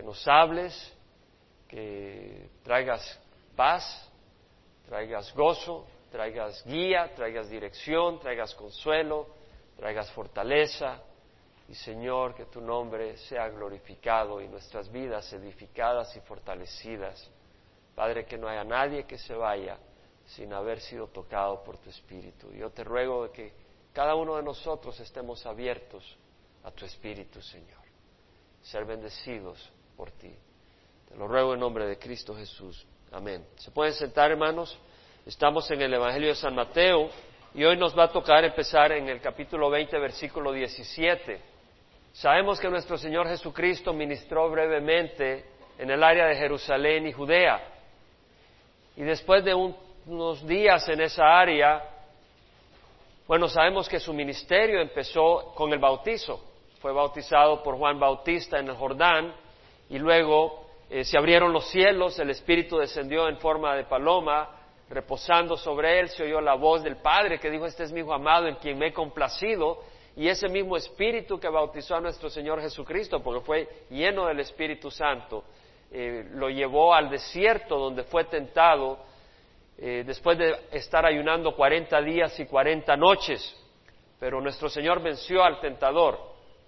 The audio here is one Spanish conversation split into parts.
que nos hables, que traigas paz, traigas gozo, traigas guía, traigas dirección, traigas consuelo, traigas fortaleza. Y Señor, que tu nombre sea glorificado y nuestras vidas edificadas y fortalecidas. Padre, que no haya nadie que se vaya sin haber sido tocado por tu Espíritu. Yo te ruego que cada uno de nosotros estemos abiertos a tu Espíritu, Señor. Ser bendecidos por ti. Te lo ruego en nombre de Cristo Jesús. Amén. ¿Se pueden sentar, hermanos? Estamos en el Evangelio de San Mateo y hoy nos va a tocar empezar en el capítulo 20, versículo 17. Sabemos que nuestro Señor Jesucristo ministró brevemente en el área de Jerusalén y Judea. Y después de unos días en esa área, bueno, sabemos que su ministerio empezó con el bautizo. Fue bautizado por Juan Bautista en el Jordán y luego eh, se abrieron los cielos, el Espíritu descendió en forma de paloma reposando sobre él, se oyó la voz del Padre que dijo, este es mi Hijo amado en quien me he complacido, y ese mismo Espíritu que bautizó a nuestro Señor Jesucristo, porque fue lleno del Espíritu Santo, eh, lo llevó al desierto donde fue tentado eh, después de estar ayunando cuarenta días y cuarenta noches. Pero nuestro Señor venció al tentador.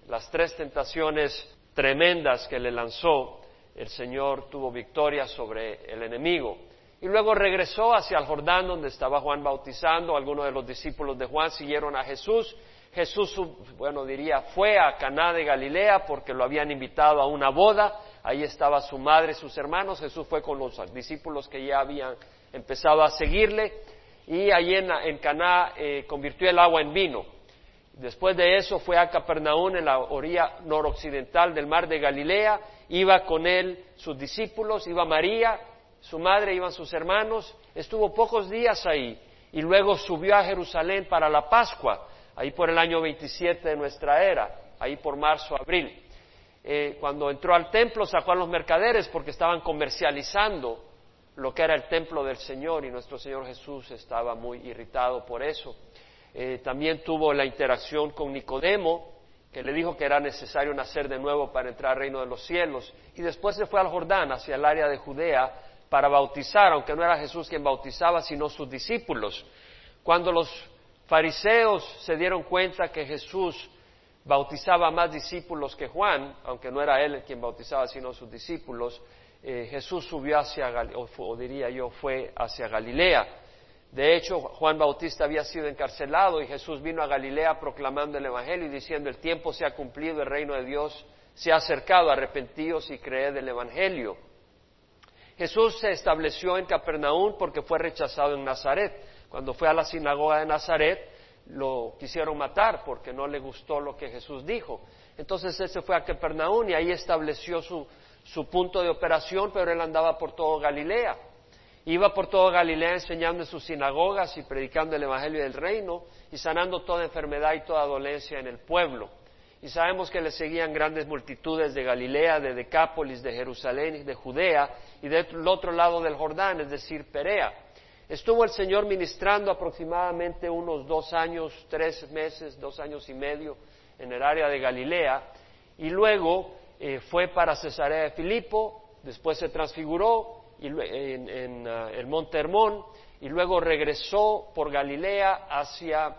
Las tres tentaciones tremendas que le lanzó, el Señor tuvo victoria sobre el enemigo. Y luego regresó hacia el Jordán donde estaba Juan bautizando. Algunos de los discípulos de Juan siguieron a Jesús. Jesús, bueno, diría, fue a Caná de Galilea porque lo habían invitado a una boda. Ahí estaba su madre sus hermanos. Jesús fue con los discípulos que ya habían empezado a seguirle. Y allí en, Caná eh, convirtió el agua en vino. Después de eso fue a Capernaum en la orilla noroccidental del mar de Galilea. Iba con él sus discípulos, iba María su madre, iban sus hermanos, estuvo pocos días ahí y luego subió a Jerusalén para la Pascua, ahí por el año 27 de nuestra era, ahí por marzo, abril. Eh, cuando entró al templo sacó a los mercaderes porque estaban comercializando lo que era el templo del Señor y nuestro Señor Jesús estaba muy irritado por eso. Eh, también tuvo la interacción con Nicodemo, que le dijo que era necesario nacer de nuevo para entrar al reino de los cielos, y después se fue al Jordán, hacia el área de Judea, para bautizar, aunque no era Jesús quien bautizaba, sino sus discípulos. Cuando los fariseos se dieron cuenta que Jesús bautizaba más discípulos que Juan, aunque no era él quien bautizaba, sino sus discípulos, eh, Jesús subió hacia, o, o diría yo, fue hacia Galilea. De hecho, Juan Bautista había sido encarcelado y Jesús vino a Galilea proclamando el Evangelio y diciendo, el tiempo se ha cumplido, el reino de Dios se ha acercado, arrepentíos y creed el Evangelio. Jesús se estableció en Capernaum porque fue rechazado en Nazaret. Cuando fue a la sinagoga de Nazaret, lo quisieron matar porque no le gustó lo que Jesús dijo. Entonces él se fue a Capernaum y ahí estableció su, su punto de operación, pero él andaba por todo Galilea. Iba por todo Galilea enseñando en sus sinagogas y predicando el Evangelio del Reino y sanando toda enfermedad y toda dolencia en el pueblo. Y sabemos que le seguían grandes multitudes de Galilea, de Decápolis, de Jerusalén de Judea, y del otro lado del Jordán, es decir, Perea. Estuvo el Señor ministrando aproximadamente unos dos años, tres meses, dos años y medio en el área de Galilea, y luego eh, fue para Cesarea de Filipo, después se transfiguró en, ah, el Monte Hermón, y luego regresó por Galilea hacia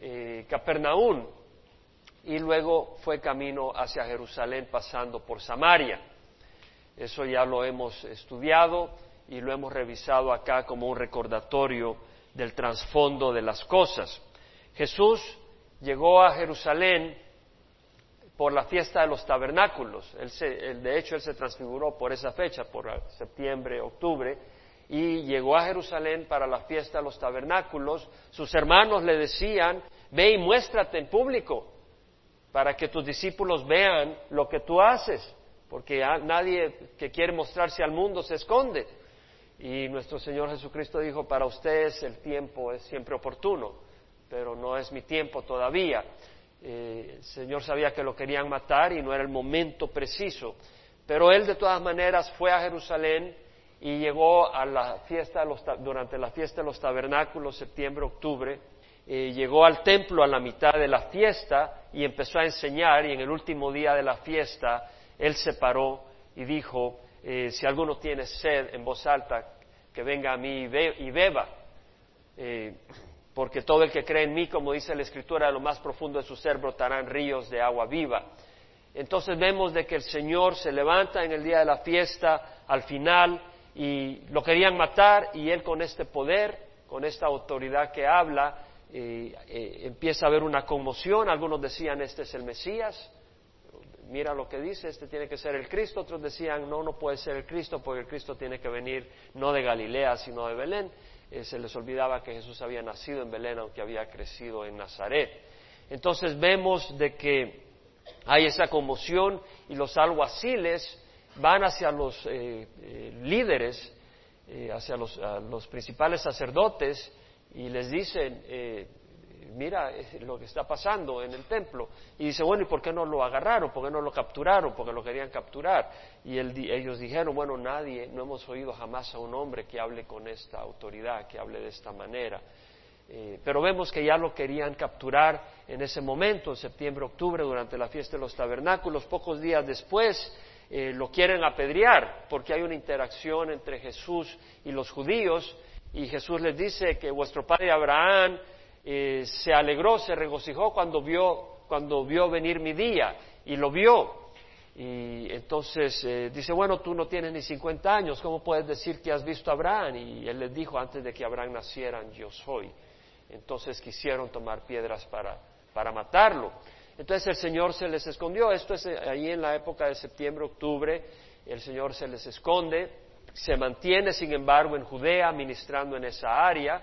eh, Capernaum, y luego fue camino hacia Jerusalén pasando por Samaria. Eso ya lo hemos estudiado y lo hemos revisado acá como un recordatorio del trasfondo de las cosas. Jesús llegó a Jerusalén por la fiesta de los tabernáculos. de hecho, él se transfiguró por esa fecha, por septiembre, octubre, y llegó a Jerusalén para la fiesta de los tabernáculos. Sus hermanos le decían, ve y muéstrate en público para que tus discípulos vean lo que tú haces, porque nadie que quiere mostrarse al mundo se esconde. Y nuestro Señor Jesucristo dijo, para ustedes el tiempo es siempre oportuno, pero no es mi tiempo todavía. Eh, el Señor sabía que lo querían matar y no era el momento preciso, pero Él de todas maneras fue a Jerusalén y llegó a la fiesta durante la fiesta de los tabernáculos, septiembre, octubre, eh, llegó al templo a la mitad de la fiesta y empezó a enseñar y en el último día de la fiesta él se paró y dijo, eh, si alguno tiene sed en voz alta, que venga a mí y, beba, eh, porque todo el que cree en mí, como dice la Escritura, de lo más profundo de su ser brotarán ríos de agua viva. Entonces vemos de que el Señor se levanta en el día de la fiesta al final y lo querían matar y él con este poder, con esta autoridad que habla, eh, empieza a haber una conmoción. Algunos decían, este es el Mesías, mira lo que dice, este tiene que ser el Cristo. Otros decían, no, no puede ser el Cristo porque el Cristo tiene que venir no de Galilea, sino de Belén. Eh, se les olvidaba que Jesús había nacido en Belén, aunque había crecido en Nazaret. Entonces vemos de que hay esa conmoción y los alguaciles van hacia los eh, eh, líderes, hacia los, los, principales sacerdotes y les dicen, mira lo que está pasando en el templo. Y dice, bueno, ¿y por qué no lo agarraron? ¿Por qué no lo capturaron? Porque lo querían capturar. Y ellos dijeron, bueno, nadie, no hemos oído jamás a un hombre que hable con esta autoridad, que hable de esta manera. Eh, pero vemos que ya lo querían capturar en ese momento, en septiembre, octubre, durante la fiesta de los tabernáculos. Pocos días después eh, lo quieren apedrear porque hay una interacción entre Jesús y los judíos. Y Jesús les dice que vuestro padre Abraham eh, se alegró, se regocijó cuando vio, cuando vio venir mi día y lo vio. Y entonces eh, dice, bueno, tú no tienes ni 50 años, ¿cómo puedes decir que has visto a Abraham? Y él les dijo, antes de que Abraham naciera, yo soy. Entonces quisieron tomar piedras para, para matarlo. Entonces el Señor se les escondió. Esto es eh, ahí en la época de septiembre, octubre. El Señor se les esconde. Se mantiene, sin embargo, en Judea, ministrando en esa área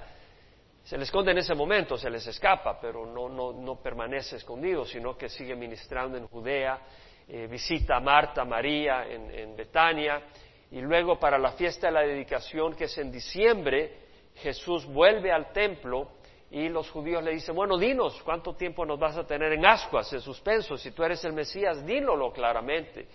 se le esconde en ese momento, se les escapa, pero no, no, no permanece escondido, sino que sigue ministrando en Judea, eh, visita a Marta, María en, en Betania, y luego para la fiesta de la dedicación, que es en diciembre, Jesús vuelve al templo y los judíos le dicen, bueno, dinos, ¿cuánto tiempo nos vas a tener en ascuas, en suspenso? Si tú eres el Mesías, dínoslo claramente.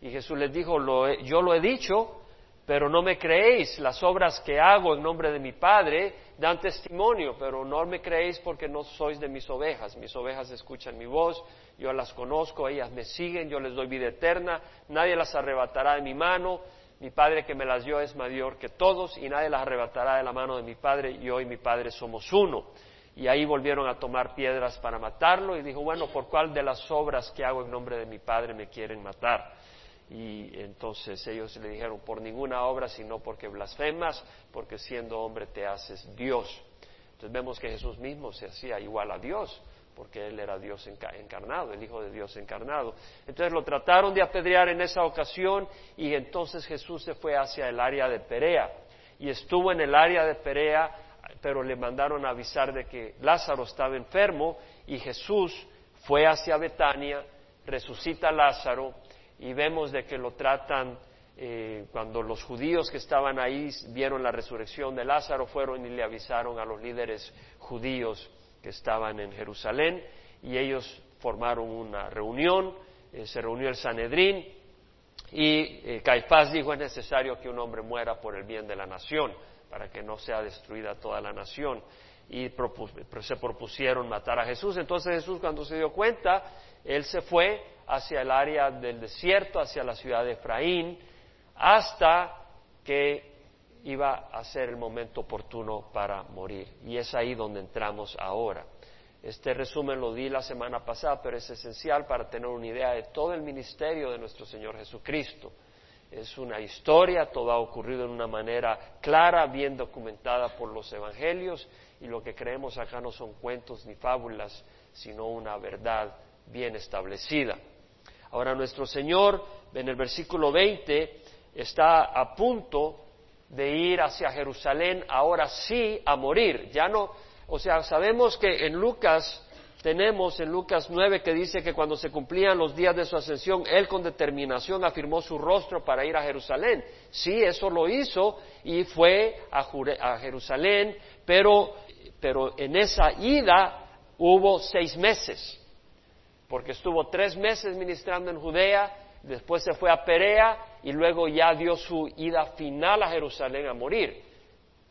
Y Jesús les dijo, yo lo he dicho, pero no me creéis. Las obras que hago en nombre de mi Padre dan testimonio, pero no me creéis porque no sois de mis ovejas. Mis ovejas escuchan mi voz, yo las conozco, ellas me siguen, yo les doy vida eterna, nadie las arrebatará de mi mano. Mi Padre que me las dio es mayor que todos y nadie las arrebatará de la mano de mi Padre. Y mi Padre somos uno. Y ahí volvieron a tomar piedras para matarlo y dijo, bueno, ¿por cuál de las obras que hago en nombre de mi Padre me quieren matar? Y entonces ellos le dijeron, por ninguna obra, sino porque blasfemas, porque siendo hombre te haces Dios. Entonces vemos que Jesús mismo se hacía igual a Dios, porque Él era Dios encarnado, el Hijo de Dios encarnado. Entonces lo trataron de apedrear en esa ocasión y entonces Jesús se fue hacia el área de Perea. Y estuvo en el área de Perea, pero le mandaron a avisar de que Lázaro estaba enfermo y Jesús fue hacia Betania, resucita a Lázaro y vemos de que lo tratan eh, cuando los judíos que estaban ahí vieron la resurrección de Lázaro, fueron y le avisaron a los líderes judíos que estaban en Jerusalén y ellos formaron una reunión, eh, se reunió el Sanedrín y eh, Caifás dijo es necesario que un hombre muera por el bien de la nación, para que no sea destruida toda la nación. Y se propusieron matar a Jesús. Entonces Jesús cuando se dio cuenta, él se fue hacia el área del desierto, hacia la ciudad de Efraín, hasta que iba a ser el momento oportuno para morir. Y es ahí donde entramos ahora. Este resumen lo di la semana pasada, pero es esencial para tener una idea de todo el ministerio de nuestro Señor Jesucristo. Es una historia, todo ha ocurrido en una manera clara, bien documentada por los evangelios, y lo que creemos acá no son cuentos ni fábulas, sino una verdad bien establecida. Ahora nuestro Señor en el versículo 20 está a punto de ir hacia Jerusalén, ahora sí a morir. Ya no, o sea, sabemos que en Lucas tenemos en Lucas 9 que dice que cuando se cumplían los días de su ascensión, él con determinación afirmó su rostro para ir a Jerusalén. Sí, eso lo hizo y fue a, Jerusalén, pero, pero en esa ida hubo seis meses porque estuvo tres meses ministrando en Judea, después se fue a Perea y luego ya dio su ida final a Jerusalén a morir.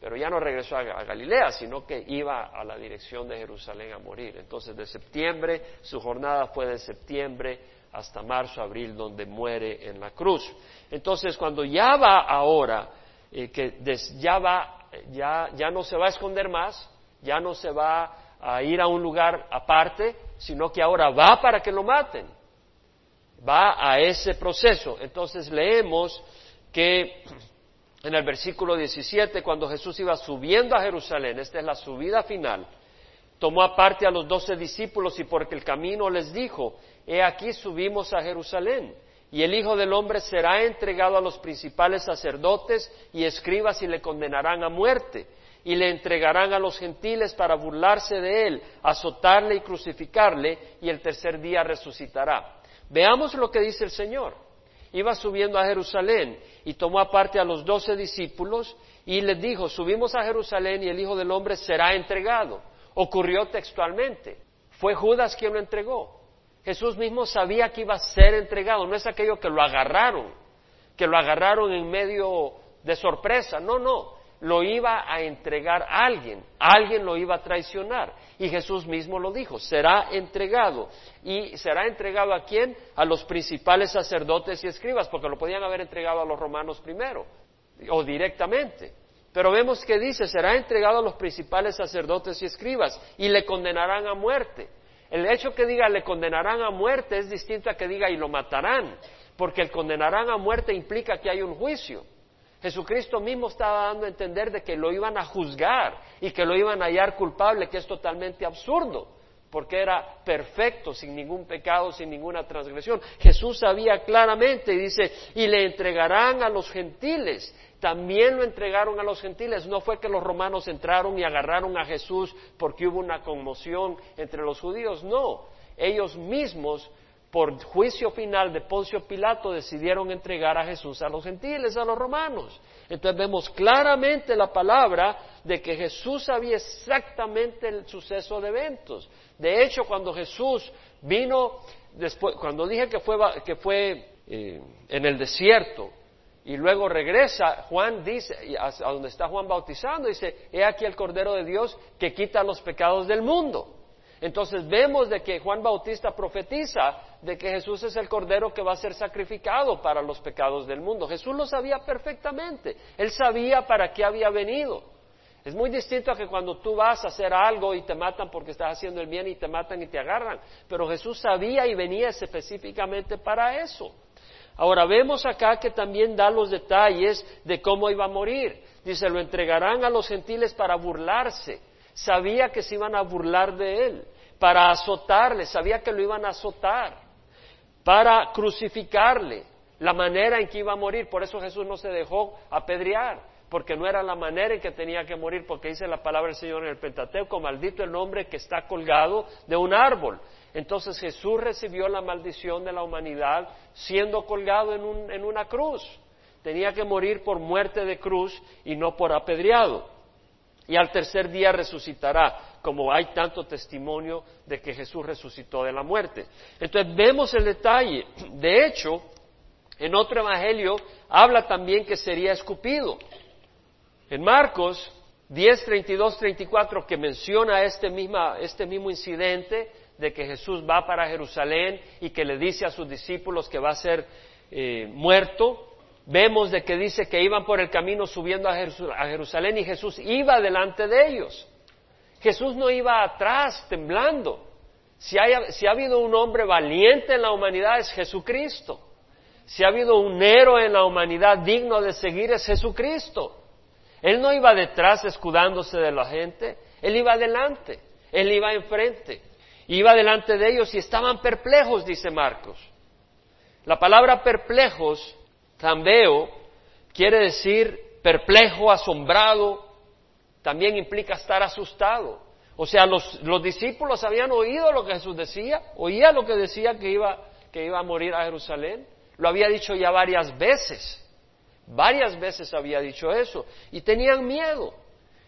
Pero ya no regresó a Galilea, sino que iba a la dirección de Jerusalén a morir. Entonces, de septiembre, su jornada fue de septiembre hasta marzo, abril, donde muere en la cruz. Entonces, cuando ya va ahora, eh, que ya va, ya, ya no se va a esconder más, ya no se va a ir a un lugar aparte, sino que ahora va para que lo maten. Va a ese proceso. Entonces leemos que en el versículo 17, cuando Jesús iba subiendo a Jerusalén, esta es la subida final, tomó aparte a los doce discípulos y porque el camino les dijo, he aquí subimos a Jerusalén y el Hijo del Hombre será entregado a los principales sacerdotes y escribas y le condenarán a muerte y le entregarán a los gentiles para burlarse de él, azotarle y crucificarle y el tercer día resucitará. Veamos lo que dice el Señor iba subiendo a Jerusalén y tomó aparte a los doce discípulos y les dijo, subimos a Jerusalén y el Hijo del Hombre será entregado. Ocurrió textualmente. Fue Judas quien lo entregó. Jesús mismo sabía que iba a ser entregado. No es aquello que lo agarraron, que lo agarraron en medio de sorpresa. No, no lo iba a entregar a alguien, alguien lo iba a traicionar. Y Jesús mismo lo dijo, será entregado. ¿Y será entregado a quién? A los principales sacerdotes y escribas, porque lo podían haber entregado a los romanos primero, o directamente. Pero vemos que dice, será entregado a los principales sacerdotes y escribas, y le condenarán a muerte. El hecho que diga le condenarán a muerte es distinto a que diga y lo matarán, porque el condenarán a muerte implica que hay un juicio. Jesucristo mismo estaba dando a entender de que lo iban a juzgar y que lo iban a hallar culpable, que es totalmente absurdo, porque era perfecto, sin ningún pecado, sin ninguna transgresión. Jesús sabía claramente y dice, y le entregarán a los gentiles. También lo entregaron a los gentiles. No fue que los romanos entraron y agarraron a Jesús porque hubo una conmoción entre los judíos, no. Ellos mismos por juicio final de Poncio Pilato decidieron entregar a Jesús a los gentiles, a los romanos. Entonces vemos claramente la palabra de que Jesús sabía exactamente el suceso de eventos. De hecho, cuando Jesús vino, después, cuando dije que fue, que fue eh, en el desierto y luego regresa, Juan dice, a donde está Juan bautizando, dice, he aquí el Cordero de Dios que quita los pecados del mundo. Entonces vemos de que Juan Bautista profetiza de que Jesús es el cordero que va a ser sacrificado para los pecados del mundo. Jesús lo sabía perfectamente. Él sabía para qué había venido. Es muy distinto a que cuando tú vas a hacer algo y te matan porque estás haciendo el bien y te matan y te agarran. Pero Jesús sabía y venía específicamente para eso. Ahora vemos acá que también da los detalles de cómo iba a morir. Dice, lo entregarán a los gentiles para burlarse. Sabía que se iban a burlar de él para azotarle, sabía que lo iban a azotar, para crucificarle, la manera en que iba a morir. Por eso Jesús no se dejó apedrear, porque no era la manera en que tenía que morir, porque dice la palabra del Señor en el Pentateuco, maldito el hombre que está colgado de un árbol. Entonces Jesús recibió la maldición de la humanidad siendo colgado en, en una cruz. Tenía que morir por muerte de cruz y no por apedreado. Y al tercer día resucitará como hay tanto testimonio de que Jesús resucitó de la muerte. Entonces vemos el detalle. De hecho, en otro evangelio habla también que sería escupido. En Marcos 10, 32, 34, que menciona este, este mismo incidente de que Jesús va para Jerusalén y que le dice a sus discípulos que va a ser eh, muerto, vemos de que dice que iban por el camino subiendo a Jerusalén y Jesús iba delante de ellos. Jesús no iba atrás temblando. Si, ha habido un hombre valiente en la humanidad es Jesucristo. Si ha habido un héroe en la humanidad digno de seguir es Jesucristo. Él no iba detrás escudándose de la gente, él iba adelante, él iba enfrente. Iba delante de ellos y estaban perplejos, dice Marcos. La palabra perplejos, tambeo, quiere decir perplejo, asombrado, también implica estar asustado. O sea, los, discípulos habían oído lo que Jesús decía, oía lo que decía que iba, que iba a morir a Jerusalén. Lo había dicho ya varias veces. Varias veces había dicho eso. Y tenían miedo.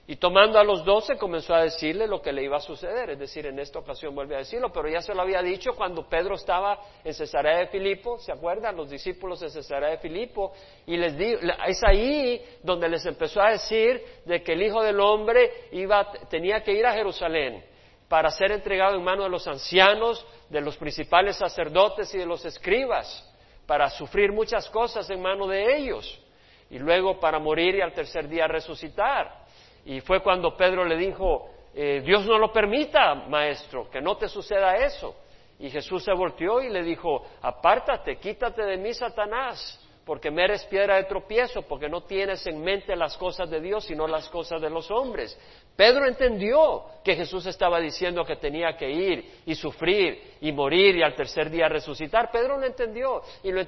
Y tomando a los doce comenzó a decirle lo que le iba a suceder, es decir, en esta ocasión vuelve a decirlo, pero ya se lo había dicho cuando Pedro estaba en Cesarea de Filipo, ¿se acuerdan? Los discípulos de Cesarea de Filipo, y les di, es ahí donde les empezó a decir de que el Hijo del Hombre iba, tenía que ir a Jerusalén para ser entregado en manos de los ancianos, de los principales sacerdotes y de los escribas, para sufrir muchas cosas en manos de ellos, y luego para morir y al tercer día resucitar. Y fue cuando Pedro le dijo, eh, Dios no lo permita, maestro, que no te suceda eso. Y Jesús se volteó y le dijo, apártate, quítate de mí, Satanás, porque me eres piedra de tropiezo, porque no tienes en mente las cosas de Dios, sino las cosas de los hombres. Pedro entendió que Jesús estaba diciendo que tenía que ir y sufrir y morir y al tercer día resucitar. Pedro lo entendió y lo,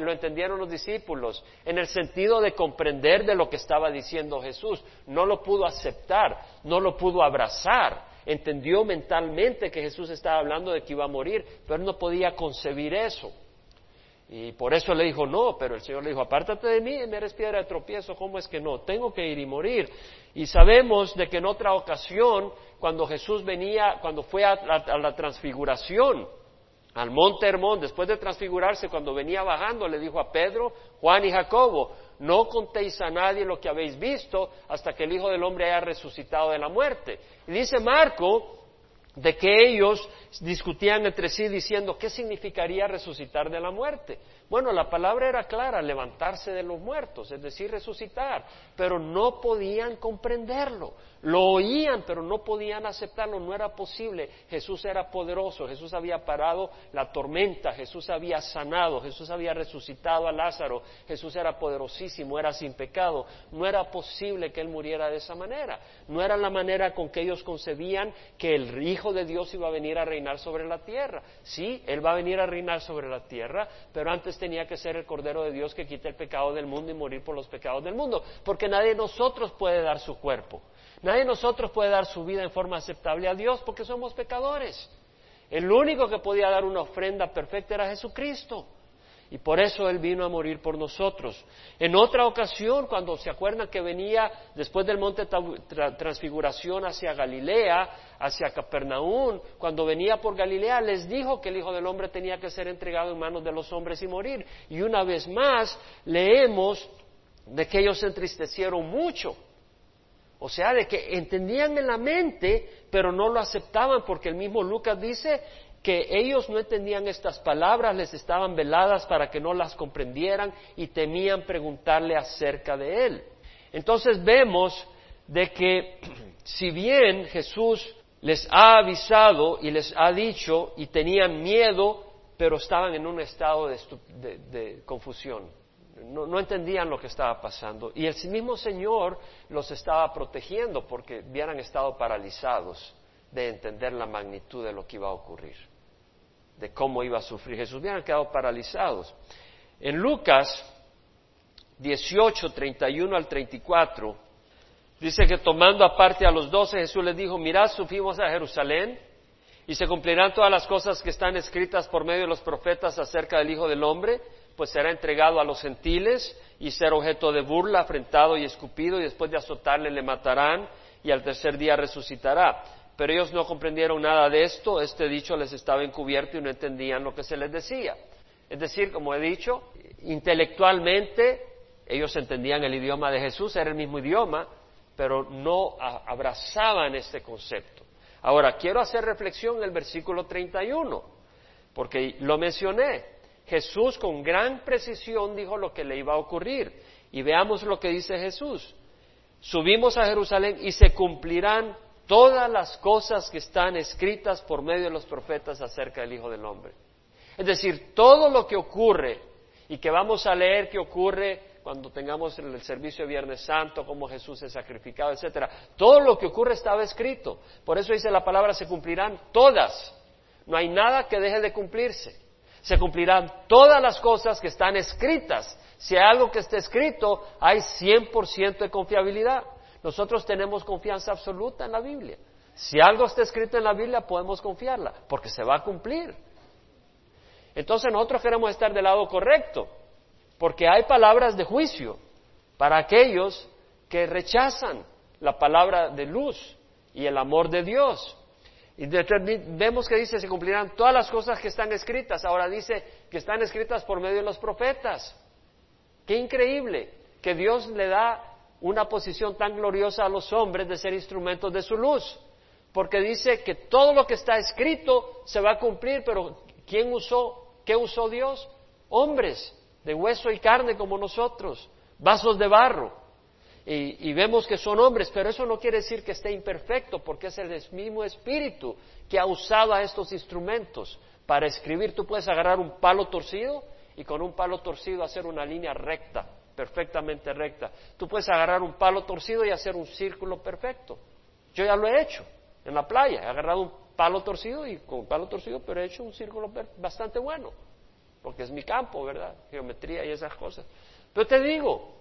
lo entendieron los discípulos en el sentido de comprender de lo que estaba diciendo Jesús. No lo pudo aceptar, no lo pudo abrazar entendió mentalmente que Jesús estaba hablando de que iba a morir, pero no podía concebir eso. Y por eso le dijo, no, pero el Señor le dijo, apártate de mí, eres piedra de tropiezo, ¿cómo es que no? Tengo que ir y morir. Y sabemos de que en otra ocasión, cuando Jesús venía, cuando fue a la, transfiguración, al monte Hermón, después de transfigurarse, cuando venía bajando, le dijo a Pedro, Juan y Jacobo, no contéis a nadie lo que habéis visto hasta que el Hijo del Hombre haya resucitado de la muerte. Y dice Marco de que ellos discutían entre sí diciendo qué significaría resucitar de la muerte. Bueno, la palabra era clara, levantarse de los muertos, es decir, resucitar, pero no podían comprenderlo. Lo oían, pero no podían aceptarlo, no era posible. Jesús era poderoso, Jesús había parado la tormenta, Jesús había sanado, Jesús había resucitado a Lázaro, Jesús era poderosísimo, era sin pecado. No era posible que Él muriera de esa manera. No era la manera con que ellos concebían que el Hijo de Dios iba a venir a reinar sobre la tierra. Sí, Él va a venir a reinar sobre la tierra, pero antes tenía que ser el Cordero de Dios que quite el pecado del mundo y morir por los pecados del mundo, porque nadie de nosotros puede dar su cuerpo. Nadie de nosotros puede dar su vida en forma aceptable a Dios porque somos pecadores. El único que podía dar una ofrenda perfecta era Jesucristo. Y por eso Él vino a morir por nosotros. En otra ocasión, cuando se acuerdan que venía después del monte transfiguración hacia Galilea, hacia Capernaum, cuando venía por Galilea, les dijo que el Hijo del Hombre tenía que ser entregado en manos de los hombres y morir. Y una vez más leemos de que ellos se entristecieron mucho. O sea, de que entendían en la mente, pero no lo aceptaban, porque el mismo Lucas dice que ellos no entendían estas palabras, les estaban veladas para que no las comprendieran y temían preguntarle acerca de él. Entonces vemos de que si bien Jesús les ha avisado y les ha dicho y tenían miedo, pero estaban en un estado de, confusión no, entendían lo que estaba pasando. Y el mismo Señor los estaba protegiendo porque hubieran estado paralizados de entender la magnitud de lo que iba a ocurrir, de cómo iba a sufrir. Jesús hubieran quedado paralizados. En Lucas 18, 31 al 34, dice que tomando aparte a los doce, Jesús les dijo, mirad, sufrimos a Jerusalén y se cumplirán todas las cosas que están escritas por medio de los profetas acerca del Hijo del Hombre pues será entregado a los gentiles y será objeto de burla, afrentado y escupido, y después de azotarle le matarán, y al tercer día resucitará. Pero ellos no comprendieron nada de esto, este dicho les estaba encubierto y no entendían lo que se les decía. Es decir, como he dicho, intelectualmente ellos entendían el idioma de Jesús, era el mismo idioma, pero no abrazaban este concepto. Ahora, quiero hacer reflexión en el versículo 31, porque lo mencioné. Jesús con gran precisión dijo lo que le iba a ocurrir. Y veamos lo que dice Jesús. Subimos a Jerusalén y se cumplirán todas las cosas que están escritas por medio de los profetas acerca del Hijo del Hombre. Es decir, todo lo que ocurre y que vamos a leer que ocurre cuando tengamos el servicio de Viernes Santo, cómo Jesús es sacrificado, etcétera. Todo lo que ocurre estaba escrito. Por eso dice la palabra se cumplirán todas. No hay nada que deje de cumplirse se cumplirán todas las cosas que están escritas. Si hay algo que está escrito, hay 100% de confiabilidad. Nosotros tenemos confianza absoluta en la Biblia. Si algo está escrito en la Biblia, podemos confiarla, porque se va a cumplir. Entonces nosotros queremos estar del lado correcto, porque hay palabras de juicio para aquellos que rechazan la palabra de luz y el amor de Dios. Y vemos que dice, se cumplirán todas las cosas que están escritas. Ahora dice que están escritas por medio de los profetas. Qué increíble que Dios le da una posición tan gloriosa a los hombres de ser instrumentos de su luz. porque dice que todo lo que está escrito se va a cumplir, pero ¿quién usó? ¿Qué usó Dios? Hombres de hueso y carne como nosotros, vasos de barro. Y, vemos que son hombres, pero eso no quiere decir que esté imperfecto, porque es el mismo espíritu que ha usado a estos instrumentos para escribir. Tú puedes agarrar un palo torcido y con un palo torcido hacer una línea recta, perfectamente recta. Tú puedes agarrar un palo torcido y hacer un círculo perfecto. Yo ya lo he hecho en la playa, he agarrado un palo torcido y con palo torcido, pero he hecho un círculo bastante bueno, porque es mi campo, ¿verdad? Geometría y esas cosas. Pero te digo,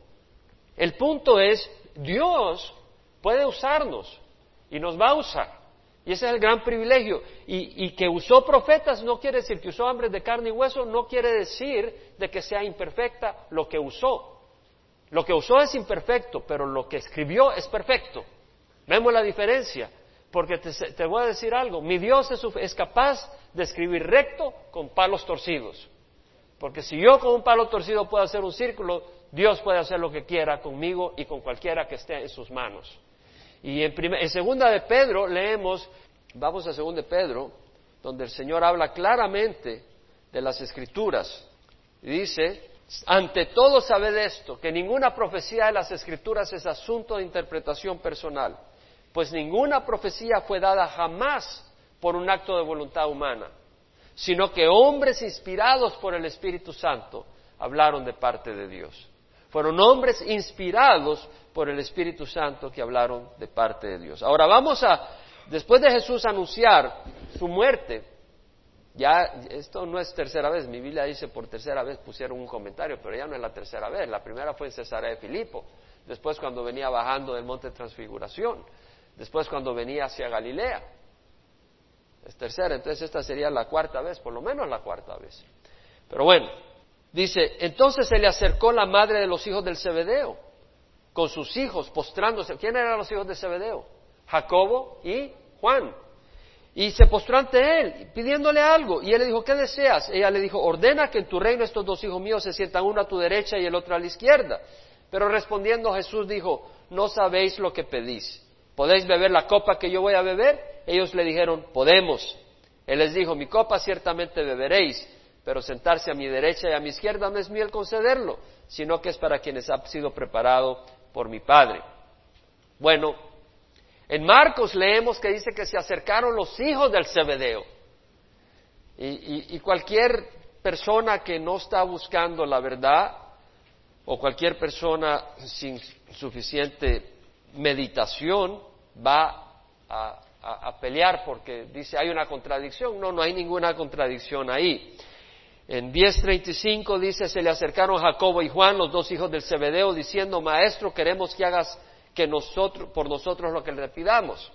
el punto es, Dios puede usarnos y nos va a usar. Y ese es el gran privilegio. Y, que usó profetas no quiere decir que usó hombres de carne y hueso, no quiere decir de que sea imperfecta lo que usó. Lo que usó es imperfecto, pero lo que escribió es perfecto. Vemos la diferencia. Porque te, voy a decir algo, mi Dios es capaz de escribir recto con palos torcidos. Porque si yo con un palo torcido puedo hacer un círculo, Dios puede hacer lo que quiera conmigo y con cualquiera que esté en sus manos. Y en, segunda de Pedro leemos, vamos a segunda de Pedro, donde el Señor habla claramente de las escrituras. Y dice, ante todo sabed esto, que ninguna profecía de las escrituras es asunto de interpretación personal, pues ninguna profecía fue dada jamás por un acto de voluntad humana, sino que hombres inspirados por el Espíritu Santo hablaron de parte de Dios. Fueron hombres inspirados por el Espíritu Santo que hablaron de parte de Dios. Ahora vamos a, después de Jesús anunciar su muerte, ya esto no es tercera vez, mi Biblia dice por tercera vez pusieron un comentario, pero ya no es la tercera vez, la primera fue en Cesarea de Filipo, después cuando venía bajando del monte de transfiguración, después cuando venía hacia Galilea. Es tercera, entonces esta sería la cuarta vez, por lo menos la cuarta vez. Pero bueno, Dice, entonces se le acercó la madre de los hijos del Zebedeo, con sus hijos, postrándose. ¿Quién eran los hijos de Zebedeo? Jacobo y Juan. Y se postró ante él, pidiéndole algo. Y él le dijo, ¿qué deseas? Ella le dijo, ordena que en tu reino estos dos hijos míos se sientan uno a tu derecha y el otro a la izquierda. Pero respondiendo Jesús dijo, no sabéis lo que pedís. ¿Podéis beber la copa que yo voy a beber? Ellos le dijeron, podemos. Él les dijo, mi copa ciertamente beberéis pero sentarse a mi derecha y a mi izquierda no es mío el concederlo, sino que es para quienes ha sido preparado por mi Padre. Bueno, en Marcos leemos que dice que se acercaron los hijos del Zebedeo. Y, cualquier persona que no está buscando la verdad, o cualquier persona sin suficiente meditación, va a, a pelear porque dice hay una contradicción. No, no hay ninguna contradicción ahí. En 10.35 dice, se le acercaron Jacobo y Juan, los dos hijos del Zebedeo, diciendo, Maestro, queremos que hagas que nosotros, por nosotros lo que le pidamos.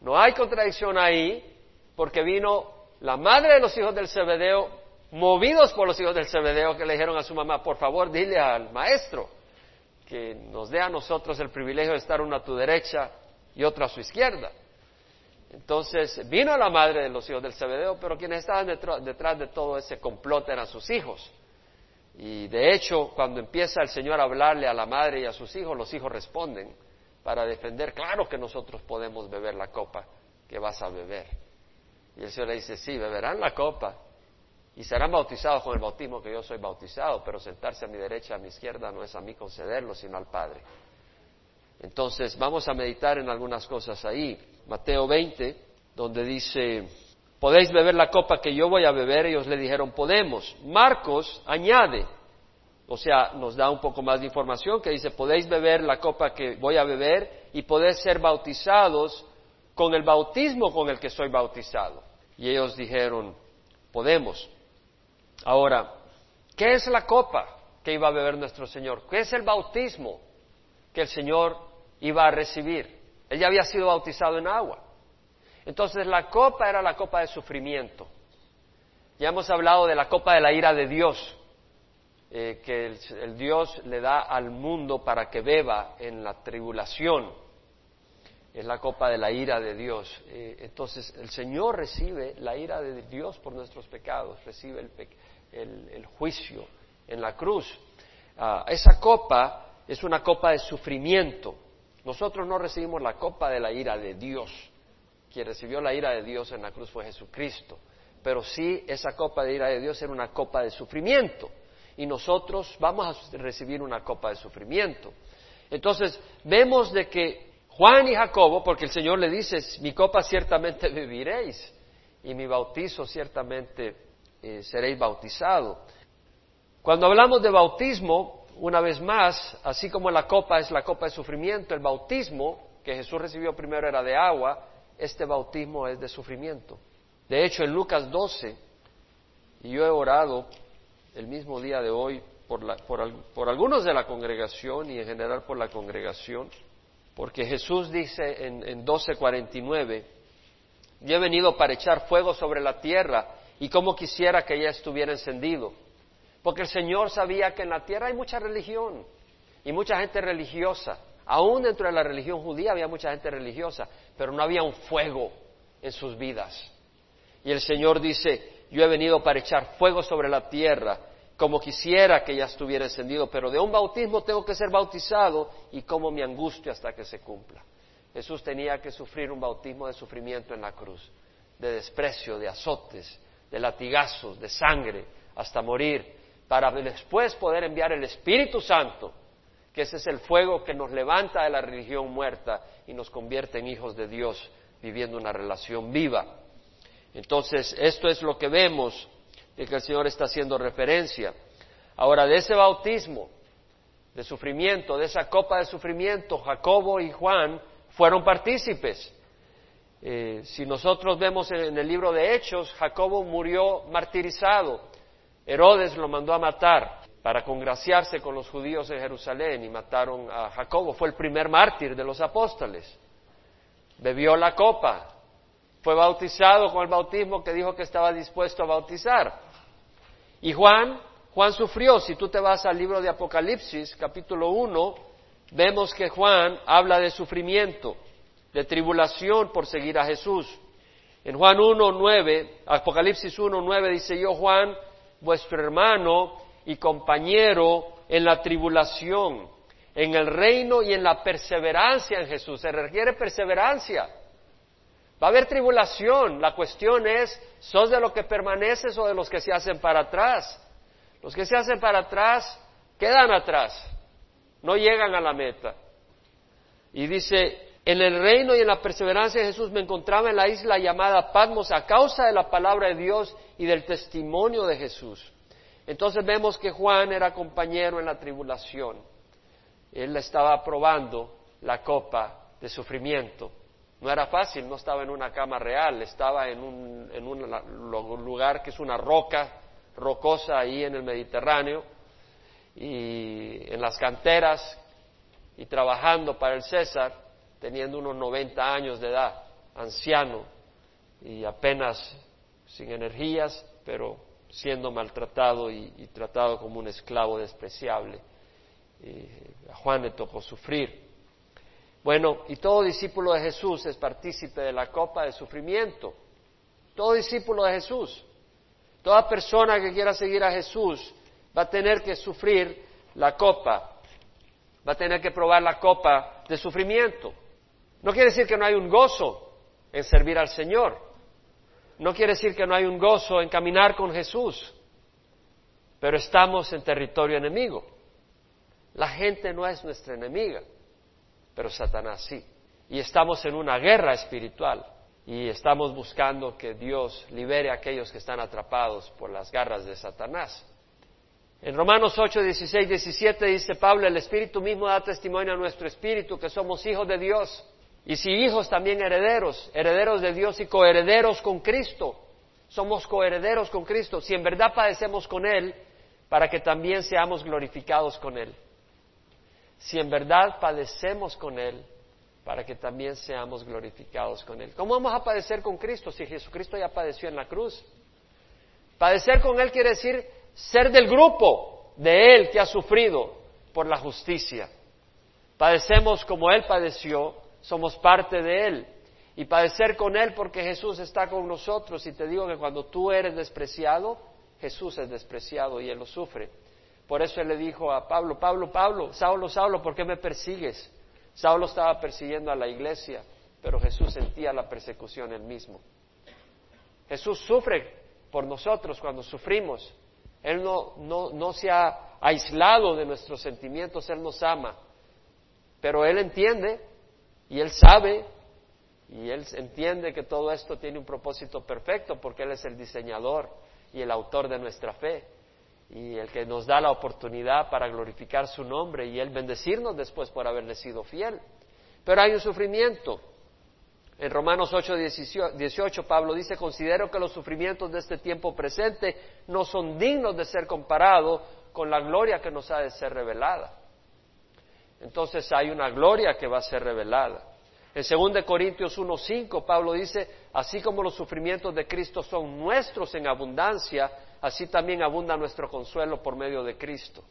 No hay contradicción ahí, porque vino la madre de los hijos del Zebedeo, movidos por los hijos del Zebedeo, que le dijeron a su mamá, por favor, dile al maestro que nos dé a nosotros el privilegio de estar uno a tu derecha y otro a su izquierda. Entonces vino la madre de los hijos del Zebedeo, pero quienes estaban detrás de todo ese complot eran sus hijos. Y de hecho, cuando empieza el Señor a hablarle a la madre y a sus hijos, los hijos responden para defender, claro que nosotros podemos beber la copa que vas a beber. Y el Señor le dice, sí, beberán la copa y serán bautizados con el bautismo que yo soy bautizado, pero sentarse a mi derecha, a mi izquierda, no es a mí concederlo, sino al Padre. Entonces, vamos a meditar en algunas cosas ahí. Mateo 20, donde dice, podéis beber la copa que yo voy a beber, ellos le dijeron, podemos. Marcos añade, o sea, nos da un poco más de información, que dice, podéis beber la copa que voy a beber y podéis ser bautizados con el bautismo con el que soy bautizado. Y ellos dijeron, podemos. Ahora, ¿qué es la copa que iba a beber nuestro Señor? ¿Qué es el bautismo que el Señor iba a recibir? Él ya había sido bautizado en agua. Entonces la copa era la copa de sufrimiento. Ya hemos hablado de la copa de la ira de Dios, eh, que el, Dios le da al mundo para que beba en la tribulación. Es la copa de la ira de Dios. Eh, entonces el Señor recibe la ira de Dios por nuestros pecados, recibe el, juicio en la cruz. Ah, esa copa es una copa de sufrimiento. Nosotros no recibimos la copa de la ira de Dios. quien recibió la ira de Dios en la cruz fue Jesucristo. Pero sí, esa copa de ira de Dios era una copa de sufrimiento. Y nosotros vamos a recibir una copa de sufrimiento. Entonces, vemos de que Juan y Jacobo, porque el Señor le dice, mi copa ciertamente bebiréis y mi bautizo ciertamente eh, seréis bautizados. Cuando hablamos de bautismo, una vez más, así como la copa es la copa de sufrimiento, el bautismo que Jesús recibió primero era de agua, este bautismo es de sufrimiento. De hecho, en Lucas 12, y yo he orado el mismo día de hoy por, algunos de la congregación y en general por la congregación, porque Jesús dice en, en 12:49, yo he venido para echar fuego sobre la tierra y como quisiera que ya estuviera encendido, porque el Señor sabía que en la tierra hay mucha religión y mucha gente religiosa, aún dentro de la religión judía había mucha gente religiosa, pero no había un fuego en sus vidas. Y el Señor dice, yo he venido para echar fuego sobre la tierra, como quisiera que ya estuviera encendido, pero de un bautismo tengo que ser bautizado y como mi angustia hasta que se cumpla. Jesús tenía que sufrir un bautismo de sufrimiento en la cruz, de desprecio, de azotes, de latigazos, de sangre, hasta morir, para después poder enviar el Espíritu Santo, que ese es el fuego que nos levanta de la religión muerta y nos convierte en hijos de Dios, viviendo una relación viva. Entonces, esto es lo que vemos de que el Señor está haciendo referencia. Ahora, de ese bautismo, de sufrimiento, de esa copa de sufrimiento, Jacobo y Juan fueron partícipes. Eh, si nosotros vemos en, el libro de Hechos, Jacobo murió martirizado. Herodes lo mandó a matar para congraciarse con los judíos en Jerusalén y mataron a Jacobo. Fue el primer mártir de los apóstoles. Bebió la copa, fue bautizado con el bautismo que dijo que estaba dispuesto a bautizar. Y Juan, Juan sufrió. Si tú te vas al libro de Apocalipsis, capítulo 1, vemos que Juan habla de sufrimiento, de tribulación por seguir a Jesús. En Juan 1, 9, Apocalipsis 1, 9 dice yo, Juan, vuestro hermano y compañero en la tribulación, en el reino y en la perseverancia en Jesús. Se requiere perseverancia. Va a haber tribulación. La cuestión es, ¿sos de los que permaneces o de los que se hacen para atrás? Los que se hacen para atrás quedan atrás, no llegan a la meta. Y dice, en el reino y en la perseverancia de Jesús me encontraba en la isla llamada Patmos a causa de la palabra de Dios y del testimonio de Jesús. Entonces vemos que Juan era compañero en la tribulación. Él estaba probando la copa de sufrimiento. No era fácil, no estaba en una cama real, estaba en un, en un lugar que es una roca rocosa ahí en el Mediterráneo y en las canteras y trabajando para el César, teniendo unos 90 años de edad, anciano y apenas sin energías, pero siendo maltratado y, tratado como un esclavo despreciable. a Juan le tocó sufrir. Bueno, y todo discípulo de Jesús es partícipe de la copa de sufrimiento. Todo discípulo de Jesús. Toda persona que quiera seguir a Jesús va a tener que sufrir la copa, va a tener que probar la copa de sufrimiento. No quiere decir que no hay un gozo en servir al Señor. No quiere decir que no hay un gozo en caminar con Jesús. Pero estamos en territorio enemigo. La gente no es nuestra enemiga pero Satanás sí. Y estamos en una guerra espiritual y estamos buscando que Dios libere a aquellos que están atrapados por las garras de Satanás. En Romanos 8, 16, 17 dice Pablo, el Espíritu mismo da testimonio a nuestro Espíritu que somos hijos de Dios. Y si hijos también herederos, herederos de Dios y coherederos con Cristo. Somos coherederos con Cristo. Si en verdad padecemos con Él, para que también seamos glorificados con Él si en verdad padecemos con Él, para que también seamos glorificados con Él. ¿Cómo vamos a padecer con Cristo si Jesucristo ya padeció en la cruz? Padecer con Él quiere decir ser del grupo de Él que ha sufrido por la justicia. Padecemos como Él padeció, somos parte de Él. Y padecer con Él porque Jesús está con nosotros. Y te digo que cuando tú eres despreciado, Jesús es despreciado y Él lo sufre. Por eso él le dijo a Pablo, Pablo, Pablo, Saulo, Saulo, ¿por qué me persigues? Saulo estaba persiguiendo a la iglesia, pero Jesús sentía la persecución él mismo. Jesús sufre por nosotros cuando sufrimos. Él no, no, no se ha aislado de nuestros sentimientos, Él nos ama. Pero Él entiende y Él sabe y Él entiende que todo esto tiene un propósito perfecto porque Él es el diseñador y el autor de nuestra fe y el que nos da la oportunidad para glorificar su nombre y Él bendecirnos después por haberle sido fiel. Pero hay un sufrimiento. En Romanos 8, 18, Pablo dice, considero que los sufrimientos de este tiempo presente no son dignos de ser comparados con la gloria que nos ha de ser revelada. Entonces hay una gloria que va a ser revelada. En 2 Corintios 1.5 Pablo dice, así como los sufrimientos de Cristo son nuestros en abundancia, así también abunda nuestro consuelo por medio de Cristo.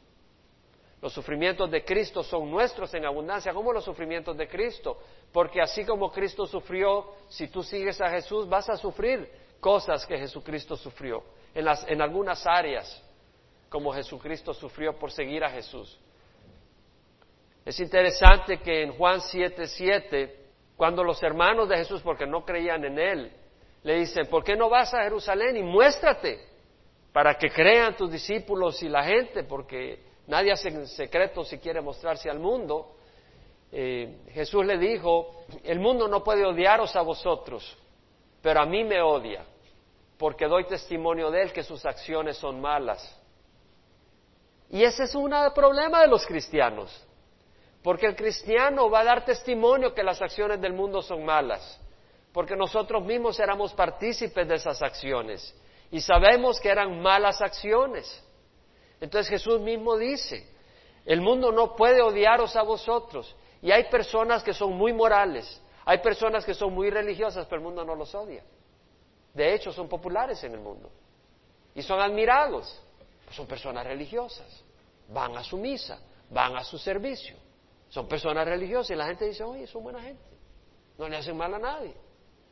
Los sufrimientos de Cristo son nuestros en abundancia, como los sufrimientos de Cristo, porque así como Cristo sufrió, si tú sigues a Jesús vas a sufrir cosas que Jesucristo sufrió, en, en algunas áreas, como Jesucristo sufrió por seguir a Jesús. Es interesante que en Juan 7:7, cuando los hermanos de Jesús, porque no creían en Él, le dicen, ¿por qué no vas a Jerusalén y muéstrate para que crean tus discípulos y la gente? Porque nadie hace secreto si quiere mostrarse al mundo. Eh, Jesús le dijo, el mundo no puede odiaros a vosotros, pero a mí me odia, porque doy testimonio de Él que sus acciones son malas. Y ese es un problema de los cristianos. Porque el cristiano va a dar testimonio que las acciones del mundo son malas, porque nosotros mismos éramos partícipes de esas acciones y sabemos que eran malas acciones. Entonces Jesús mismo dice, el mundo no puede odiaros a vosotros. Y hay personas que son muy morales, hay personas que son muy religiosas, pero el mundo no los odia. De hecho, son populares en el mundo y son admirados. Son personas religiosas, van a su misa, van a su servicio. Son personas religiosas y la gente dice, oye, son buena gente, no le hacen mal a nadie.